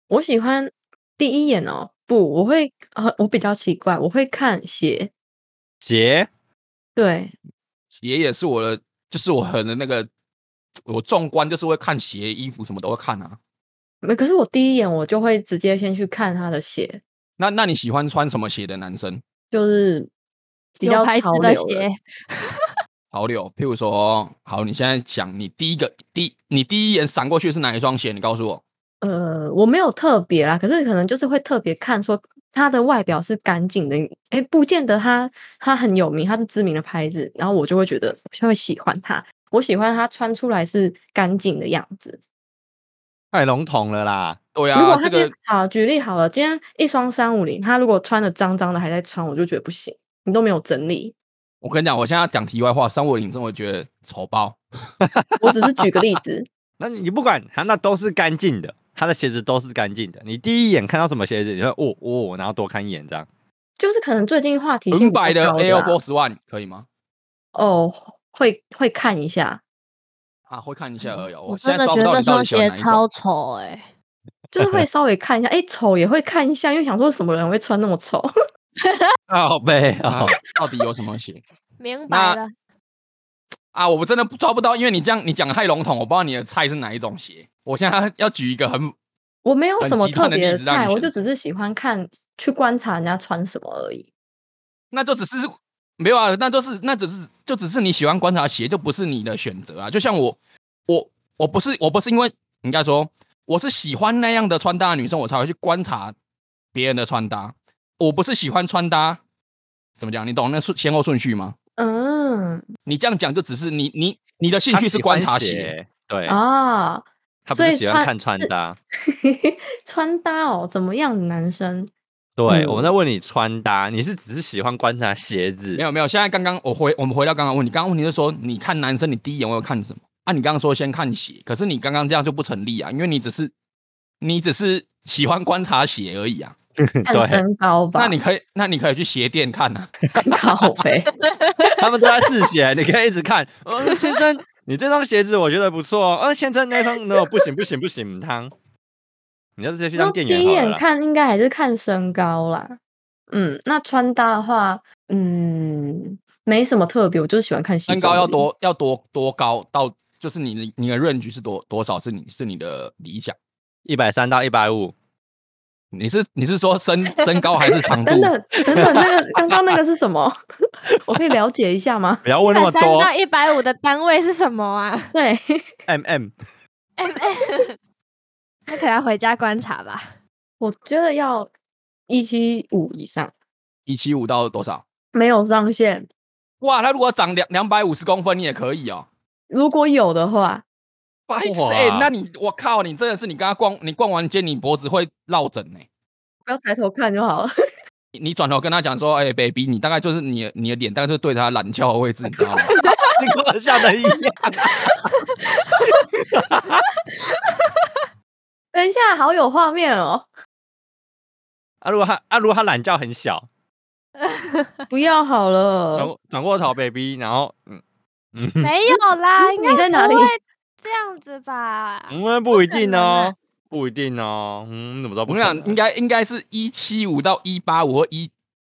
我喜欢。第一眼哦，不，我会呃，我比较奇怪，我会看鞋，鞋，对，鞋也是我的，就是我很的那个，我纵观就是会看鞋、衣服什么都会看啊。没，可是我第一眼我就会直接先去看他的鞋。那那你喜欢穿什么鞋的男生？就是比较潮流的鞋。潮流，譬如说，好，你现在想，你第一个第你第一眼闪过去是哪一双鞋？你告诉我。呃，我没有特别啦，可是可能就是会特别看说它的外表是干净的，哎，不见得它它很有名，它是知名的牌子，然后我就会觉得就会喜欢它。我喜欢它穿出来是干净的样子，太笼统了啦。对呀，如果他今天、这个、好举例好了，今天一双三五零，他如果穿的脏脏的还在穿，我就觉得不行，你都没有整理。我跟你讲，我现在要讲题外话，三五零真的觉得丑爆。我只是举个例子，那你不管他，那都是干净的。他的鞋子都是干净的，你第一眼看到什么鞋子，你会哦哦，然后多看一眼这样。就是可能最近话题性比较高的 Air Force One 可以吗？哦，会会看一下啊，会看一下而已。我真的觉得这双鞋超丑哎、欸，就是会稍微看一下，哎、欸，丑也会看一下，因为想说什么人会穿那么丑。好呗、啊，到底有什么鞋？明白了。啊，我真的抓不到，因为你这样你讲的太笼统，我不知道你的菜是哪一种鞋。我现在要举一个很，我没有什么特别的菜，我就只是喜欢看去观察人家穿什么而已。那就只是没有啊，那就是那只是就只是你喜欢观察鞋，就不是你的选择啊。就像我，我我不是我不是因为应该说我是喜欢那样的穿搭的女生，我才会去观察别人的穿搭。我不是喜欢穿搭，怎么讲？你懂那顺先后顺序吗？嗯，你这样讲就只是你你你的兴趣是观察鞋，鞋对啊，他不是喜欢看穿搭，穿搭哦，怎么样的男生？对，嗯、我们在问你穿搭，你是只是喜欢观察鞋子？没有没有，现在刚刚我回我们回到刚刚问你，刚刚问题是说你看男生，你第一眼会看什么？啊，你刚刚说先看鞋，可是你刚刚这样就不成立啊，因为你只是你只是喜欢观察鞋而已啊。看身高吧。那你可以那你可以去鞋店看啊。靠北，他们都在试鞋，你可以一直看。哦，先生，你这双鞋子我觉得不错。哦，先生那双那不行不行不行，汤。你要直接去当店员。第一眼看应该还是看身高啦。嗯，那穿搭的话，嗯，没什么特别，我就是喜欢看身高要多要多多高，到就是你的你的 range 是多多少是你是你的理想，一百三到一百五。你是你是说身身高还是长度？等等等等，那个刚刚那个是什么？我可以了解一下吗？不要问那么多。三到一百五的单位是什么啊？对，M M M M。那可能要回家观察吧。我觉得要一七五以上。一七五到多少？没有上限。哇，他如果长两两百五十公分，你也可以哦。如果有的话。白痴哎，那你我靠，你真的是你跟他逛，你逛完街，你脖子会落枕呢。不要抬头看就好了。你转头跟他讲说：“哎、欸、，baby，你大概就是你你的脸，大概就是对他懒觉的位置，你知道吗？” 你跟我笑的一样。等一下，好有画面哦。阿，如果他啊，如果他懒觉很小，不要好了。转转过头，baby，然后嗯。没有啦，你在哪里？这样子吧，嗯，不一定哦，不一定哦，嗯，怎么知道？我跟你讲，应该应该是一七五到一八五或一，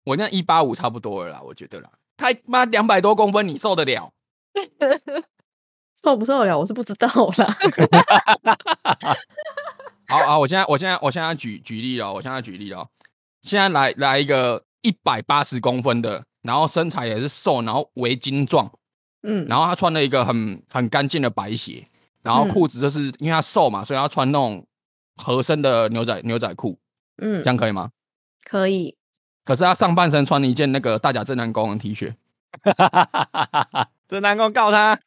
我那一八五差不多了啦，我觉得啦。他妈两百多公分，你受得了？受不受得了？我是不知道啦。好好，我现在我现在我现在举举例了，我现在举例了，现在来来一个一百八十公分的，然后身材也是瘦，然后为精壮。嗯，然后他穿了一个很很干净的白鞋，然后裤子就是因为他瘦嘛，所以他穿那种合身的牛仔牛仔裤。嗯，这样可以吗？可以。可是他上半身穿了一件那个大甲正南宫的 T 恤。正南宫告他。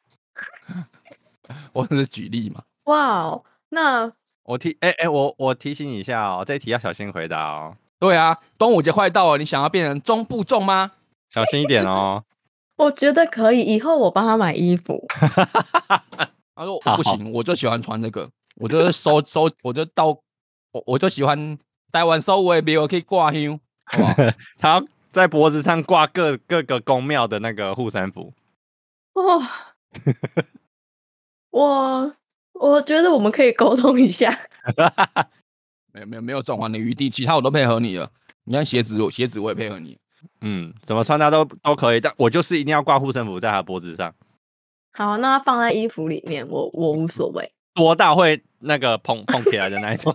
我只是举例嘛。哇哦，那我提哎哎，我我提醒你一下哦，这一题要小心回答哦。对啊，端午节快到了，你想要变成中部粽吗？小心一点哦。我觉得可以，以后我帮他买衣服。他说不行，我就喜欢穿这个，我就收收，我就到我我就喜欢戴完收尾别我可以挂香，他在脖子上挂各各个宫庙的那个护身符。哇，我我觉得我们可以沟通一下。没有没有没有转换的余地，其他我都配合你了。你看鞋子，鞋子我也配合你。嗯，怎么穿搭都都可以，但我就是一定要挂护身符在他脖子上。好，那他放在衣服里面，我我无所谓。多大会那个碰碰起来的那一种？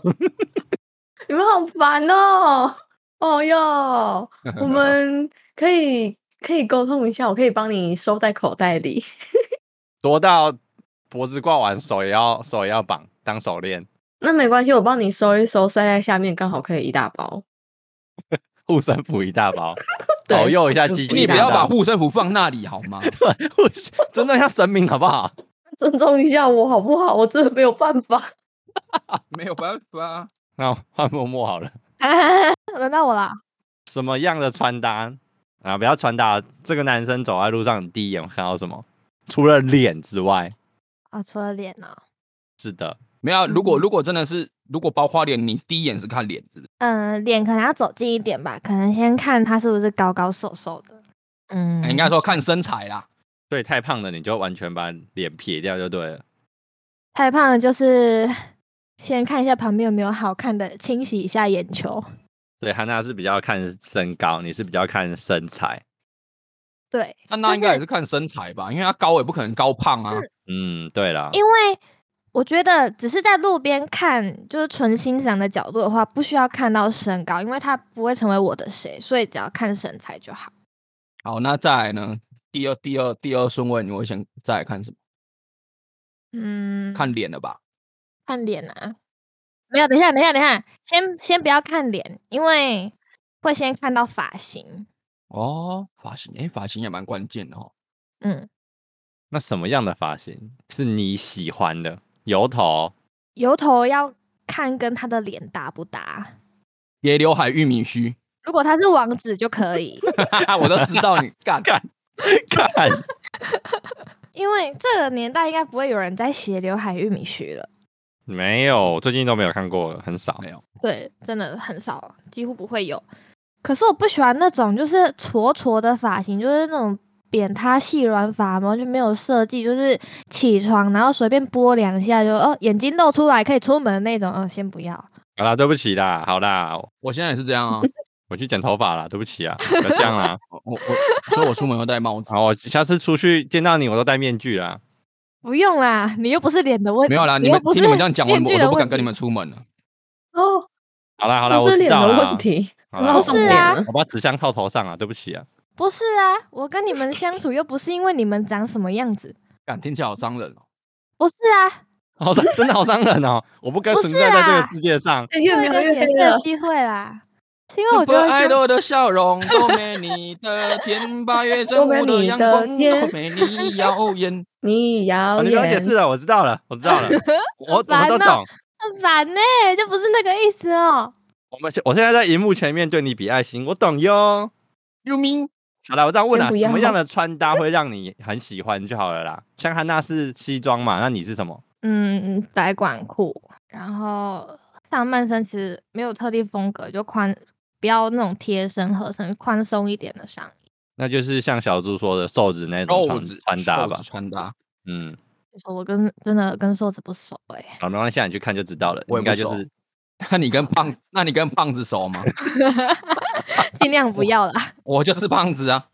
你们好烦哦！哦哟，我们可以可以沟通一下，我可以帮你收在口袋里。多到脖子挂完，手也要手也要绑当手链。那没关系，我帮你收一收，塞在下面，刚好可以一大包。护身符一大包，保佑一下鸡鸡。你不要把护身符放那里好吗？尊重一下神明好不好？尊重一下我好不好？我真的没有办法，没有办法。那换默默好了，轮到我了。什么样的穿搭啊？不要穿搭。这个男生走在路上，你第一眼看到什么？除了脸之外，啊，除了脸呢？是的，没有。如果如果真的是。如果包花脸，你第一眼是看脸子？嗯，脸可能要走近一点吧，可能先看他是不是高高瘦瘦的。嗯，应该说看身材啦。对，太胖的你就完全把脸撇掉就对了。太胖的就是先看一下旁边有没有好看的，清洗一下眼球。对，汉娜是比较看身高，你是比较看身材。对，汉娜应该也是看身材吧，因为他高也不可能高胖啊。嗯，对了，因为。我觉得只是在路边看，就是纯欣赏的角度的话，不需要看到身高，因为他不会成为我的谁，所以只要看身材就好。好，那再来呢？第二、第二、第二顺位，你会想再来看什么？嗯，看脸了吧？看脸啊？没有，等一下，等一下，等一下，先先不要看脸，因为会先看到发型。哦，发型，哎，发型也蛮关键的哦。嗯，那什么样的发型是你喜欢的？油头，油头要看跟他的脸搭不搭。斜刘海、玉米须，如果他是王子就可以，我都知道你干干 干。因为这个年代应该不会有人在斜刘海玉米须了。没有，最近都没有看过，很少。没有，对，真的很少，几乎不会有。可是我不喜欢那种就是挫挫的发型，就是那种扁塌细软发嘛，就没有设计，就是起床然后随便拨两下就哦眼睛露出来可以出门的那种。嗯、呃，先不要。好啦，对不起啦，好啦，我现在也是这样啊。我去剪头发了，对不起啊，不要这样啦。我我所以我出门要戴帽子。好，我下次出去见到你，我都戴面具啦。不用啦，你又不是脸的问题。没有啦，你们听你们这样讲，我我都不敢跟你们出门了。哦，好啦好啦，我是脸的问题，不是啊，我把纸箱套头上啊，对不起啊。不是啊，我跟你们 相处又不是因为你们长什么样子。敢听起来好伤人哦。不是啊，好伤，真的好伤人哦。我不该存在在这个世界上。越描越黑的机会啦。因为我觉得爱多的笑容多美，你的甜八月正午 的阳光多美，你耀眼，你耀眼。你不要解释了，我知道了，我知道了，我我们都懂。很烦呢，就不是那个意思哦。我们现我现在在荧幕前面对你比爱心，我懂哟。You mean？好了，我这样问了，什么样的穿搭会让你很喜欢就好了啦？像汉娜是西装嘛，那你是什么？嗯，窄管裤，然后上半身其实没有特地风格，就宽。不要那种贴身合身、宽松一点的上衣，那就是像小猪说的瘦子那种穿穿搭吧。穿搭，嗯，我跟真的跟瘦子不熟哎、欸。好，没关系，你去看就知道了。我应该就是，那你跟胖，那你跟胖子熟吗？尽量不要啦。我就是胖子啊，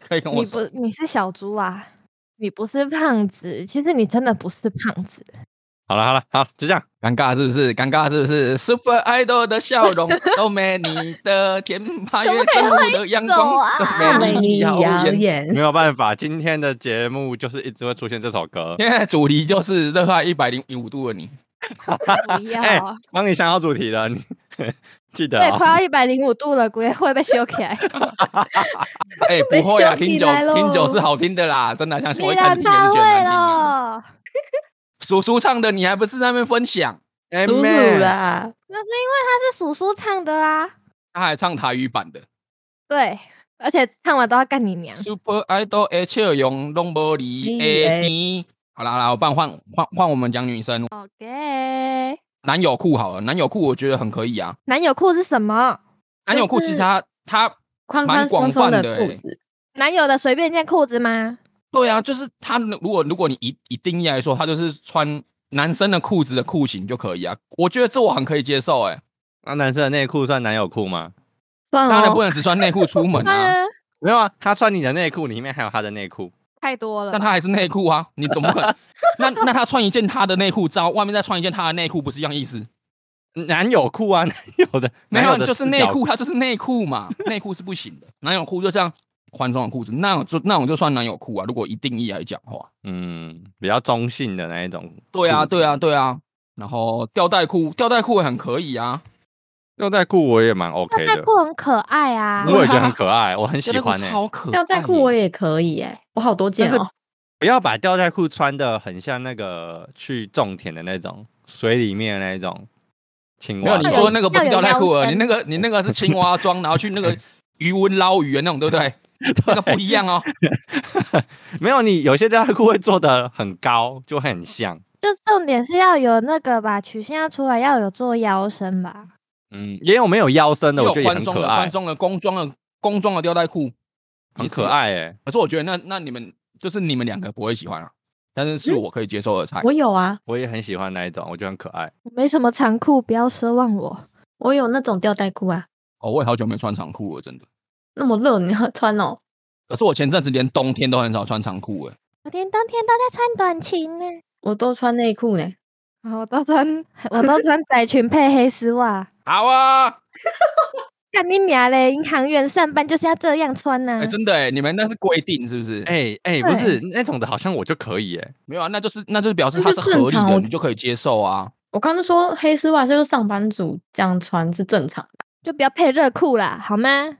可以跟我。你不，你是小猪啊，你不是胖子。其实你真的不是胖子。好了好了好，就这样，尴尬是不是？尴尬是不是？Super Idol 的笑容 都没你的甜，八月正午的阳光都没你耀眼。没有办法，今天的节目就是一直会出现这首歌。现在主题就是热爱一百零五度的你。哎，帮你想好主题了，你 记得、哦。对，快要一百零五度了，鬼会被修起来。哎，不会啊，听酒听酒是好听的啦，真的，相信我一看听也是觉得难听。叔叔唱的，你还不是在那边分享？叔叔啦，那是因为他是叔叔唱的啊。他还唱台语版的，对，而且唱完都要干你娘。Super Idol 的笑容拢无你的甜。好啦好啦，我帮换换换，我们讲女生。OK。男友裤好了，男友裤我觉得很可以啊。男友裤是什么？男友裤其实它它蛮广泛的裤子。男友的随便一件裤子吗？对啊，就是他。如果如果你以以定义来说，他就是穿男生的裤子的裤型就可以啊。我觉得这我很可以接受哎、欸。那男生的内裤算男友裤吗？当然不能只穿内裤出门 啊。没有啊，他穿你的内裤，里面还有他的内裤，太多了。但他还是内裤啊，你怎么可能？那那他穿一件他的内裤，照外面再穿一件他的内裤，不是一样意思？男友裤啊，男友的没有，就是内裤，他就是内裤嘛，内裤是不行的。男友裤就这样。宽松的裤子，那种就那种就算男友裤啊。如果一定义来讲的话，嗯，比较中性的那一种。对啊，对啊，对啊。然后吊带裤，吊带裤也很可以啊。吊带裤我也蛮 OK 的。吊带裤很可爱啊，我也觉得很 可爱，我很喜欢。超可爱。吊带裤我也可以哎、欸，我好多件哦。不要把吊带裤穿的很像那个去种田的那种水里面的那种青蛙。没有，你说那个不是吊带裤，你那个 你那个是青蛙装，然后去那个 鱼塭捞鱼的那种，对不对？那个不一样哦，没有你有些吊带裤会做的很高，就会很像。就重点是要有那个吧，曲线要出来，要有做腰身吧。嗯，也有没有腰身的，我觉得很可爱。宽松的工装的工装的吊带裤很可爱哎。可是我觉得那那你们就是你们两个不会喜欢啊，但是是我可以接受的菜。我有啊，我也很喜欢那一种，我觉得很可爱。我没什么长裤，不要奢望我。我有那种吊带裤啊。哦，我也好久没穿长裤了，真的。那么热你要穿哦？可是我前阵子连冬天都很少穿长裤哎，我连冬天都在穿短裙呢，我都穿内裤呢，我都穿 我都穿窄裙配黑丝袜。好啊，看你娘嘞！银行员上班就是要这样穿呢、啊。哎、欸，真的哎，你们那是规定是不是？哎哎、不是那种的，好像我就可以哎，没有啊，那就是那就是表示它是合理的，你就可以接受啊。我刚刚说黑丝袜就是上班族这样穿是正常的，就不要配热裤啦，好吗？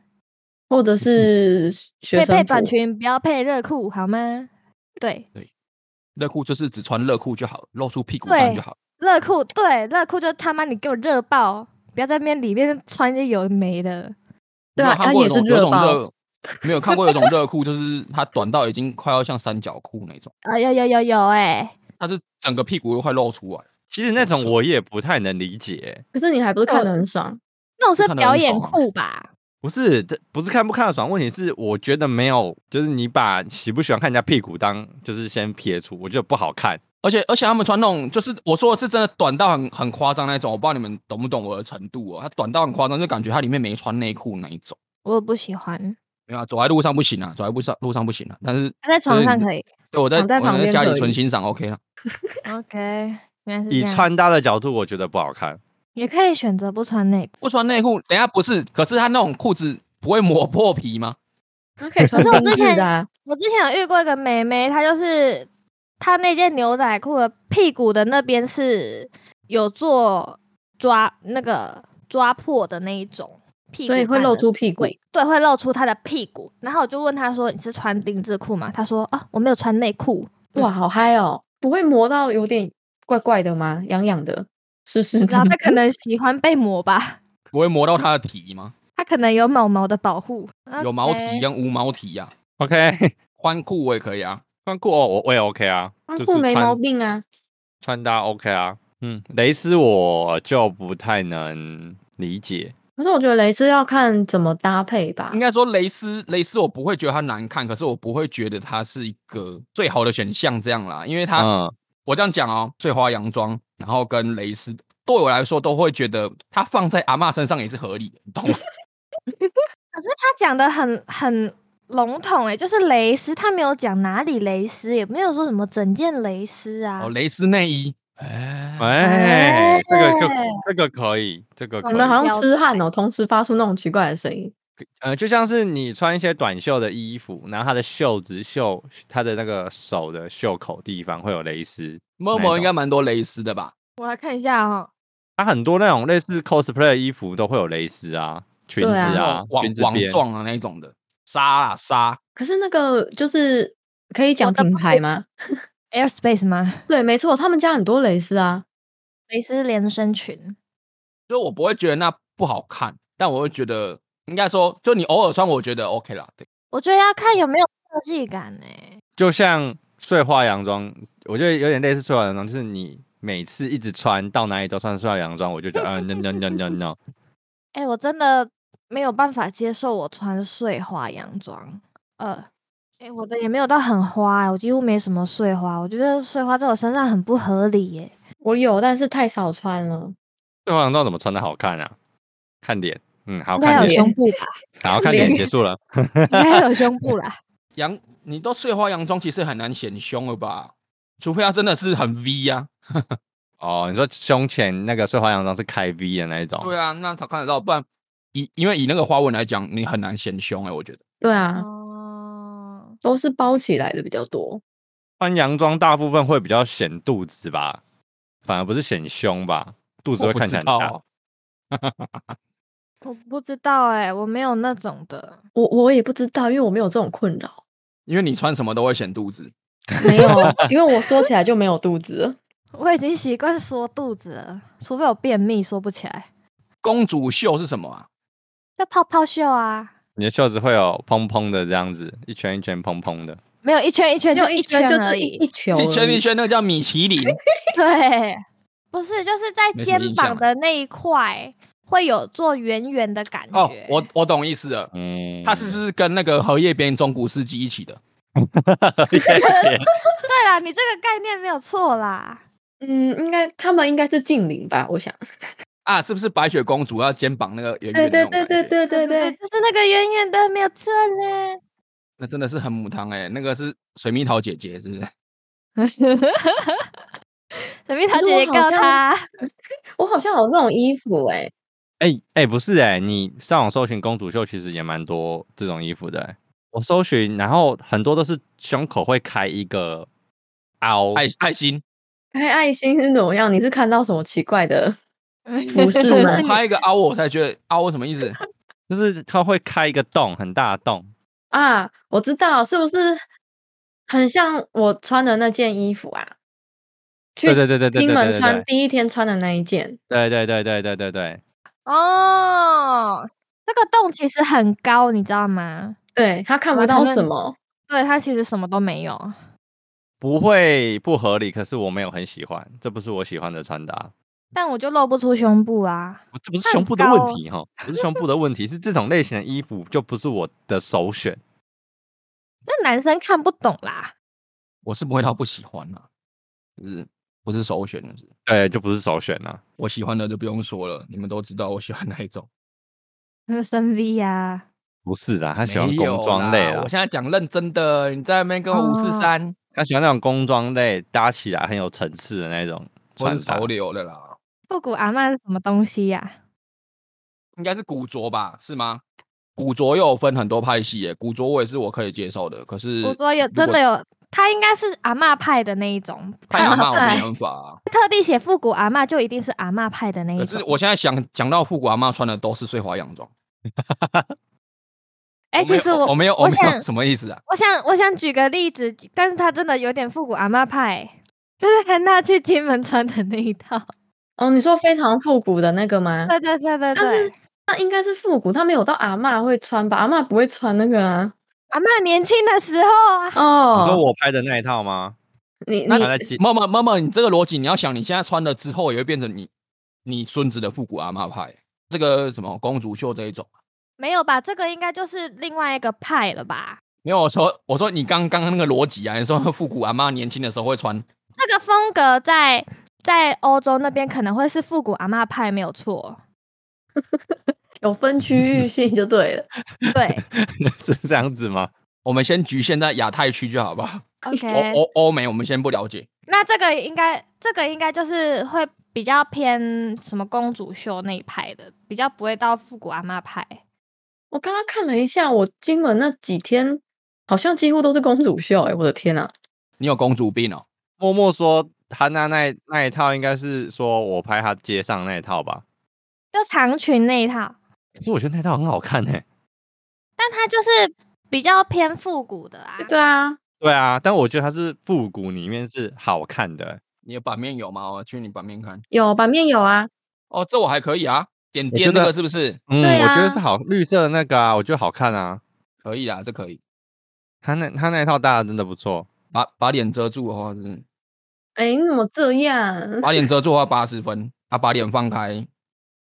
或者是学生配短裙，不要配热裤，好吗？对对，热裤就是只穿热裤就好，露出屁股蛋就好。热裤对，热裤就他妈你给我热爆，不要在那边里面穿一些有的没的。对啊，它也是热爆。没有看过有种热裤，就是它短到已经快要像三角裤那种。啊，有有有有哎，它是整个屁股都快露出来。其实那种我也不太能理解。可是你还不是看得很爽？那种是表演裤吧？不是，这不是看不看得爽，问题是我觉得没有，就是你把喜不喜欢看人家屁股当就是先撇除，我觉得不好看。而且而且他们穿那种，就是我说的是真的短到很很夸张那种，我不知道你们懂不懂我的程度哦。它短到很夸张，就感觉它里面没穿内裤那一种。我不喜欢。没有啊，走在路上不行啊，走在路上路上不行啊。但是他在床上可以，对，我在我在家里纯欣赏 OK 了。OK，以穿搭的角度，我觉得不好看。也可以选择不穿内裤，不穿内裤。等下不是，可是他那种裤子不会磨破皮吗？他可以穿丁字的啊。我之前有遇过一个妹妹，她就是她那件牛仔裤的屁股的那边是有做抓那个抓破的那一种。所以会露出屁股，对，会露出他的屁股。然后我就问他说：“你是穿丁字裤吗？”他说：“啊，我没有穿内裤。”哇，好嗨哦！不会磨到有点怪怪的吗？痒痒的，湿湿的。他可能喜欢被磨吧？不会磨到他的体吗？他可能有毛毛的保护，有毛体跟无毛体呀。OK，宽裤我也可以啊，宽裤哦，我我也 OK 啊，宽裤没毛病啊，穿搭 OK 啊。嗯，蕾丝我就不太能理解。可是我觉得蕾丝要看怎么搭配吧。应该说蕾丝，蕾丝我不会觉得它难看，可是我不会觉得它是一个最好的选项这样啦。因为它，嗯、我这样讲哦，碎花洋装，然后跟蕾丝对我来说都会觉得它放在阿嬷身上也是合理的，你懂吗？可是他讲的很很笼统哎，就是蕾丝，他没有讲哪里蕾丝，也没有说什么整件蕾丝啊。哦，蕾丝内衣。哎哎，这个就这个可以，这个可以。你们好像痴汉哦，同时发出那种奇怪的声音。呃，就像是你穿一些短袖的衣服，然后它的袖子袖，它的那个手的袖口地方会有蕾丝。某某应该蛮多蕾丝的吧？我来看一下哈、哦。它很多那种类似 cosplay 的衣服都会有蕾丝啊，裙子啊，网裙子网状的那种的纱啊纱。可是那个就是可以讲品牌吗？Airspace 吗？对，没错，他们家很多蕾丝啊，蕾丝连身裙。就我不会觉得那不好看，但我会觉得应该说，就你偶尔穿，我觉得 OK 啦。对，我觉得要看有没有设计感呢。就像碎花洋装，我觉得有点类似碎花洋装，就是你每次一直穿到哪里都穿碎花洋装，我就觉得嗯 no no no no no。哎，我真的没有办法接受我穿碎花洋装，呃。哎、欸，我的也没有到很花、欸，我几乎没什么碎花。我觉得碎花在我身上很不合理耶、欸。我有，但是太少穿了。碎花洋装怎么穿的好看啊？看脸，嗯，好 看脸。有胸部吧？好看脸，结束了。应该有胸部啦。洋，你都碎花洋装，其实很难显胸了吧？除非他真的是很 V 呀、啊。哦，你说胸前那个碎花洋装是开 V 的那一种？对啊，那他看得到，不然以因为以那个花纹来讲，你很难显胸哎、欸，我觉得。对啊。都是包起来的比较多，穿洋装大部分会比较显肚子吧，反而不是显胸吧？肚子会看起来很大。我不知道哎、欸，我没有那种的，我我也不知道，因为我没有这种困扰。因为你穿什么都会显肚子，没有，因为我缩起来就没有肚子了。我已经习惯缩肚子了，除非我便秘缩不起来。公主袖是什么啊？叫泡泡袖啊。你的袖子会有蓬蓬的这样子，一圈一圈蓬蓬的，没有一圈一圈就一圈就这，一球一圈一圈，那个叫米其林。对，不是，就是在肩膀的那一块会有做圆圆的感觉。哦，我我懂意思了，嗯，它是不是跟那个荷叶边中古世纪一起的？对啦，你这个概念没有错啦。嗯，应该他们应该是近邻吧，我想。啊，是不是白雪公主要肩膀那个圆圆的？对对对对对对对，就是那个圆圆的，没有错呢。那真的是很母汤哎，那个是水蜜桃姐姐，是不是？水蜜桃姐姐告他，我好像有那种衣服哎。哎哎，不是哎，你上网搜寻公主袖，其实也蛮多这种衣服的。我搜寻，然后很多都是胸口会开一个凹爱爱心，开爱心是怎么样？你是看到什么奇怪的？不是吗？开一个凹，我才觉得凹什么意思？就是它会开一个洞，很大的洞啊！我知道，是不是很像我穿的那件衣服啊？对对对对对，金门穿第一天穿的那一件。对对对对对对对。哦，这个洞其实很高，你知道吗？对，他看不到什么，对，他其实什么都没有。不会不合理，可是我没有很喜欢，这不是我喜欢的穿搭。但我就露不出胸部啊！这不是胸部的问题哈，不是胸部的问题，是这种类型的衣服就不是我的首选。那男生看不懂啦。我是不会到不喜欢啦，就是不是首选的是，对，就不是首选啦。我喜欢的就不用说了，你们都知道我喜欢哪一种。那个深 V 呀？不是啦，他喜欢工装类啦。我现在讲认真的，你在那边跟我五四三。他喜欢那种工装类，搭起来很有层次的那种，穿潮流的啦。复古阿嬷是什么东西呀、啊？应该是古着吧？是吗？古着又有分很多派系耶。古着我也是我可以接受的，可是古着有真的有，他应该是阿嬷派的那一种。派阿嬷我没办法、啊，特地写复古阿嬷就一定是阿嬷派的那一种。可是我现在想讲到复古阿嬷穿的都是碎花洋装。哎、欸，其实我我没有，我想我什么意思啊？我想我想举个例子，但是他真的有点复古阿嬷派，就是跟他去金门穿的那一套。哦，你说非常复古的那个吗？对对对对，对，但是那应该是复古，他没有到阿嬷会穿吧？阿嬷不会穿那个啊。阿妈年轻的时候啊。哦，你说我拍的那一套吗？你你 妈妈妈妈，你这个逻辑你要想，你现在穿了之后也会变成你你孙子的复古阿妈派，这个什么公主秀这一种。没有吧？这个应该就是另外一个派了吧？没有，我说我说你刚刚那个逻辑啊，你说复古阿妈年轻的时候会穿这个风格在。在欧洲那边可能会是复古阿妈派，没有错，有分区域 性就对了。对，是这样子吗？我们先局限在亚太区就好吧？OK，欧欧欧美我们先不了解。那这个应该，这个应该就是会比较偏什么公主秀那一派的，比较不会到复古阿妈派。我刚刚看了一下，我金门那几天好像几乎都是公主秀，哎，我的天啊！你有公主病哦？默默说。他那那那一套应该是说我拍他街上那一套吧，就长裙那一套。可是我觉得那套很好看呢、欸，但它就是比较偏复古的啊。对啊，对啊，但我觉得它是复古里面是好看的。你的版面有吗？我去你版面看。有版面有啊。哦，这我还可以啊。点点那个是不是？嗯，啊，我觉得是好绿色的那个啊，我觉得好看啊。可以啊，这可以。他那他那一套搭的真的不错，把把脸遮住的话是。哎、欸，你怎么这样？把脸遮住的话八十分，啊，把脸放开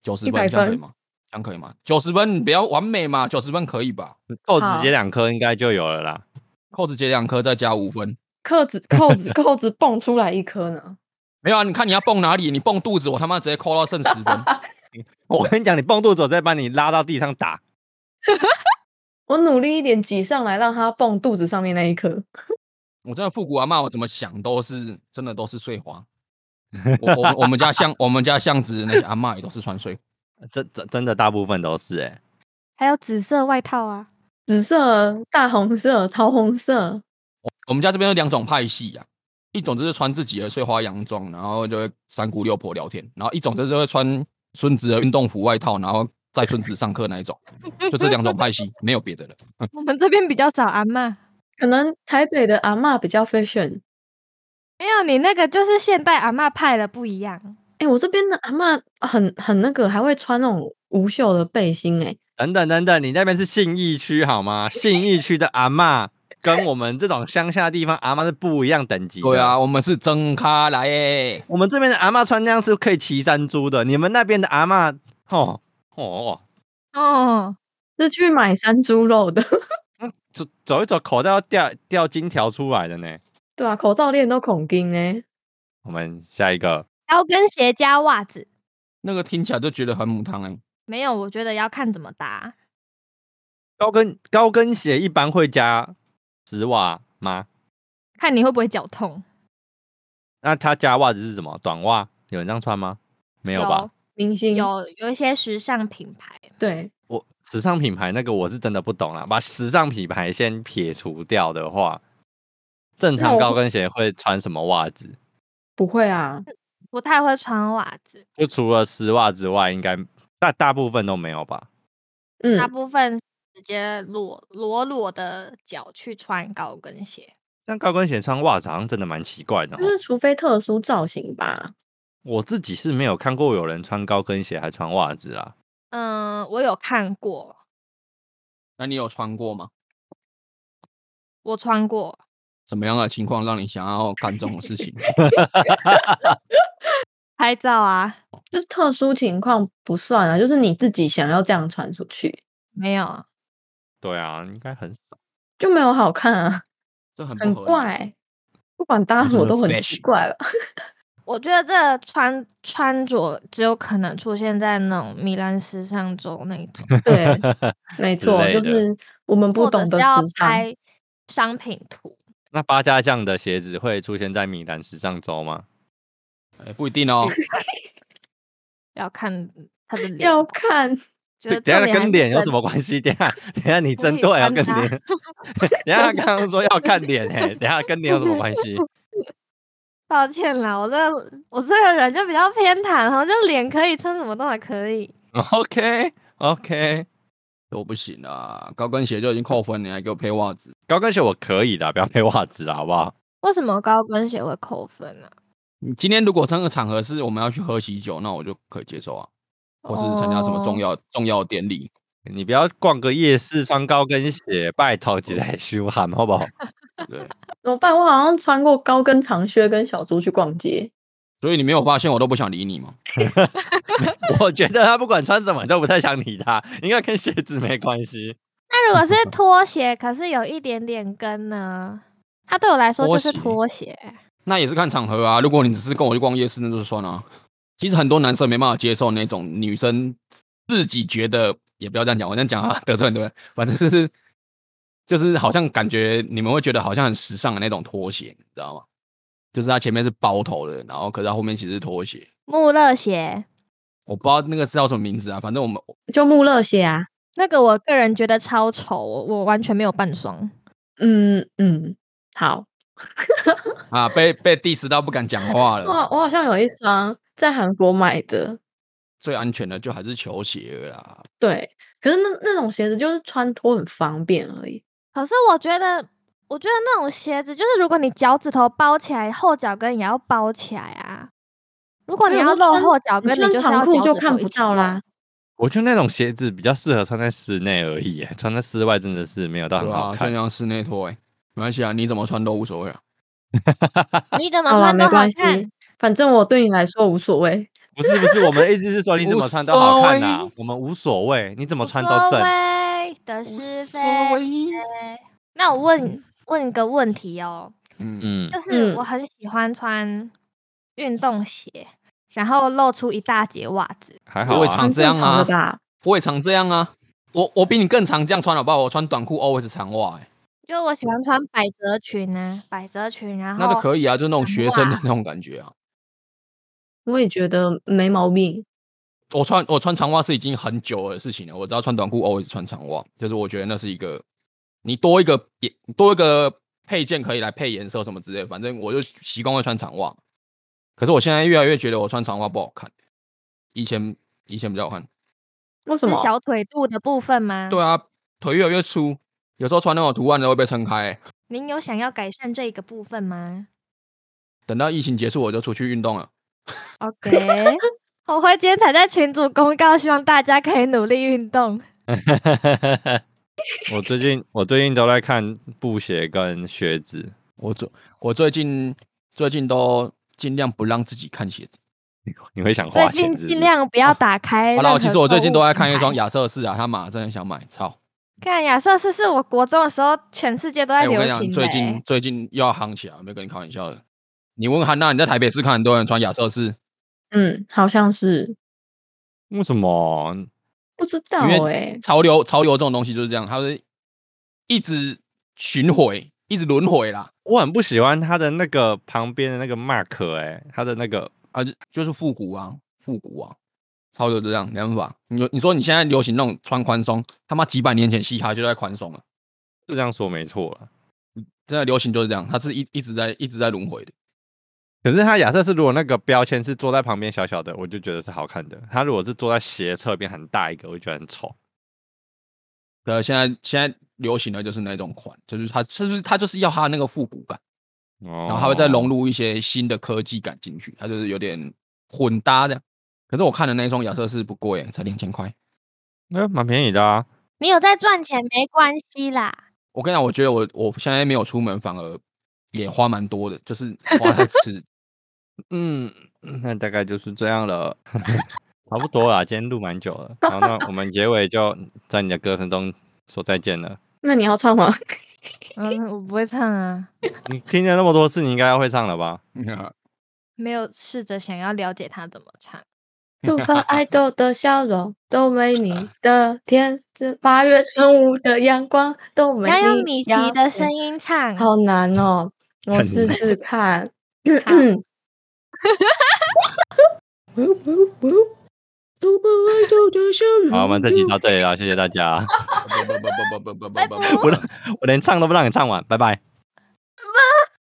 九十分，分，这样可以吗？这样可以吗？九十分，你不要完美嘛，九十分可以吧？扣子接两颗应该就有了啦。扣子接两颗再加五分，扣子 扣子扣子蹦出来一颗呢？没有啊，你看你要蹦哪里？你蹦肚子，我他妈直接扣到剩十分。我跟你讲，你蹦肚子，我再把你拉到地上打。我努力一点挤上来，让他蹦肚子上面那一颗。我真的复古阿嬷，我怎么想都是真的都是碎花。我我我们家巷我们家巷子那些阿嬷也都是穿碎，真真真的大部分都是哎、欸。还有紫色外套啊，紫色、大红色、桃红色。我我们家这边有两种派系啊，一种就是穿自己的碎花洋装，然后就会三姑六婆聊天；然后一种就是会穿孙子的运动服外套，然后带孙子上课那一种。就这两种派系，没有别的了。我们这边比较少阿嬷。可能台北的阿嬷比较 fashion，没有你那个就是现代阿嬷派的不一样。哎、欸，我这边的阿嬷很很那个，还会穿那种无袖的背心、欸。哎，等等等等，你那边是信义区好吗？信义区的阿嬷跟我们这种乡下地方阿嬷是不一样等级。对啊，我们是真咖来耶。我们这边的阿嬷穿那样是可以骑山猪的，你们那边的阿嬷，哦哦哦，是去买山猪肉的。走走一走，口袋要掉掉金条出来的呢。对啊，口罩链都孔金呢。我们下一个高跟鞋加袜子，那个听起来就觉得很母汤哎。没有，我觉得要看怎么搭。高跟高跟鞋一般会加直袜吗？看你会不会脚痛。那他加袜子是什么？短袜？有人这样穿吗？没有吧？明星有有一些时尚品牌。对。我时尚品牌那个我是真的不懂啦，把时尚品牌先撇除掉的话，正常高跟鞋会穿什么袜子？不会啊，不太会穿袜子。就除了丝袜之外，应该大大部分都没有吧？嗯，大部分直接裸裸裸的脚去穿高跟鞋。像高跟鞋穿袜子好像真的蛮奇怪的，就是除非特殊造型吧。我自己是没有看过有人穿高跟鞋还穿袜子啊。嗯，我有看过。那你有穿过吗？我穿过。什么样的情况让你想要干这种事情？拍照啊，就是特殊情况不算啊，就是你自己想要这样穿出去。没有。对啊，应该很少。就没有好看啊，就很很怪。不管搭什么都很奇怪了。我觉得这穿穿着只有可能出现在那种米兰时尚周那种。对，没错，就是我们不懂得时尚。拍商品图。那八家酱的鞋子会出现在米兰时尚周吗？哎，不一定哦。要看他的脸。要看。等下跟脸有什么关系？等下等下你针对要跟脸。等下他刚刚说要看脸，哎，等下跟脸有什么关系？抱歉啦，我这我这个人就比较偏袒，好像脸可以穿什么都还可以。OK OK，都不行啊，高跟鞋就已经扣分，你还给我配袜子？高跟鞋我可以的，不要配袜子了，好不好？为什么高跟鞋会扣分呢？你今天如果这个场合是我们要去喝喜酒，那我就可以接受啊。或是参加什么重要、oh. 重要典礼，你不要逛个夜市穿高跟鞋，拜托起来羞汗好不好？对，怎么办？我好像穿过高跟长靴跟小猪去逛街，所以你没有发现我都不想理你吗？我觉得他不管穿什么都不太想理他，应该跟鞋子没关系。那如果是拖鞋，可是有一点点跟呢？他对我来说就是拖鞋。拖鞋那也是看场合啊。如果你只是跟我去逛夜市，那就算了。其实很多男生没办法接受那种女生自己觉得，也不要这样讲，我这样讲啊得罪很多人。反正就是就是好像感觉你们会觉得好像很时尚的那种拖鞋，你知道吗？就是它前面是包头的，然后可是它后面其实是拖鞋。穆勒鞋，我不知道那个是叫什么名字啊，反正我们就穆勒鞋啊。那个我个人觉得超丑，我完全没有半双。嗯嗯，好 啊，被被 diss 到不敢讲话了。我我好像有一双。在韩国买的，最安全的就还是球鞋啦。对，可是那那种鞋子就是穿脱很方便而已。可是我觉得，我觉得那种鞋子就是，如果你脚趾头包起来，后脚跟也要包起来啊。如果你要露后脚跟，你穿长裤就看不到啦。我觉得那种鞋子比较适合穿在室内而已，穿在室外真的是没有到很好看。就像室内拖，哎，没关系啊，你怎么穿都无所谓啊。你怎么穿都好看。反正我对你来说无所谓，不是不是，我们的意思是说你怎么穿都好看呐、啊，我们无所谓，你怎么穿都正。的是非。那我问问一个问题哦，嗯嗯，就是我很喜欢穿运动鞋，然后露出一大截袜子，还好、啊，我也常这样啊，我也常这样啊，我我比你更常这样穿好不好？我穿短裤 always 长袜、欸，就我喜欢穿百褶裙啊，百褶裙，然后那就可以啊，就那种学生的那种感觉啊。我也觉得没毛病。我穿我穿长袜是已经很久的事情了。我只要穿短裤，偶尔穿长袜，就是我觉得那是一个你多一个颜多一个配件可以来配颜色什么之类的。反正我就习惯会穿长袜。可是我现在越来越觉得我穿长袜不好看。以前以前比较好看。为什么？小腿肚的部分吗？对啊，腿越来越粗，有时候穿那种图案的会被撑开。您有想要改善这个部分吗？等到疫情结束，我就出去运动了。OK，我会今天才在群组公告，希望大家可以努力运动。我最近我最近都在看布鞋跟靴子，我最我最近最近都尽量不让自己看鞋子。你会想花钱？尽量不要打开。好了，其实我最近都在看一双亚瑟士啊，他妈真的想买，操！看亚瑟士是我国中的时候，全世界都在流行的。最近最近又要夯起来，没跟你开玩笑的。你问韩娜，你在台北市看很多人穿亚瑟士？嗯，好像是。为什么？不知道哎、欸。潮流潮流这种东西就是这样，它是一直巡回，一直轮回啦。我很不喜欢它的那个旁边的那个 mark，哎、欸，它的那个啊，就是复古啊，复古啊，潮流就这样，没办法。你说你说你现在流行那种穿宽松，他妈几百年前嘻哈就在宽松了，就这样说没错了。现在流行就是这样，它是一一直在一直在轮回的。可是他亚瑟是如果那个标签是坐在旁边小小的，我就觉得是好看的。他如果是坐在斜侧边很大一个，我就觉得很丑。呃，现在现在流行的就是那种款，就是它是不是它就是要它那个复古感，然后还会再融入一些新的科技感进去，它就是有点混搭这样。可是我看的那一双亚瑟士不贵，才两千块。那蛮便宜的啊。你有在赚钱没关系啦。我跟你讲，我觉得我我现在没有出门，反而也花蛮多的，就是花在吃。嗯，那大概就是这样了，差不多啦。今天录蛮久了，然后那我们结尾就在你的歌声中说再见了。那你要唱吗？嗯，我不会唱啊。你听了那么多次，你应该要会唱了吧？没有试着想要了解他怎么唱。Super Idol 的笑容都没你的甜，这八月正午的阳光都没你。要用米奇的声音唱，好难哦，我试试看。好，我们这集到这里了，谢谢大家。我连我连唱都不让你唱完，拜拜。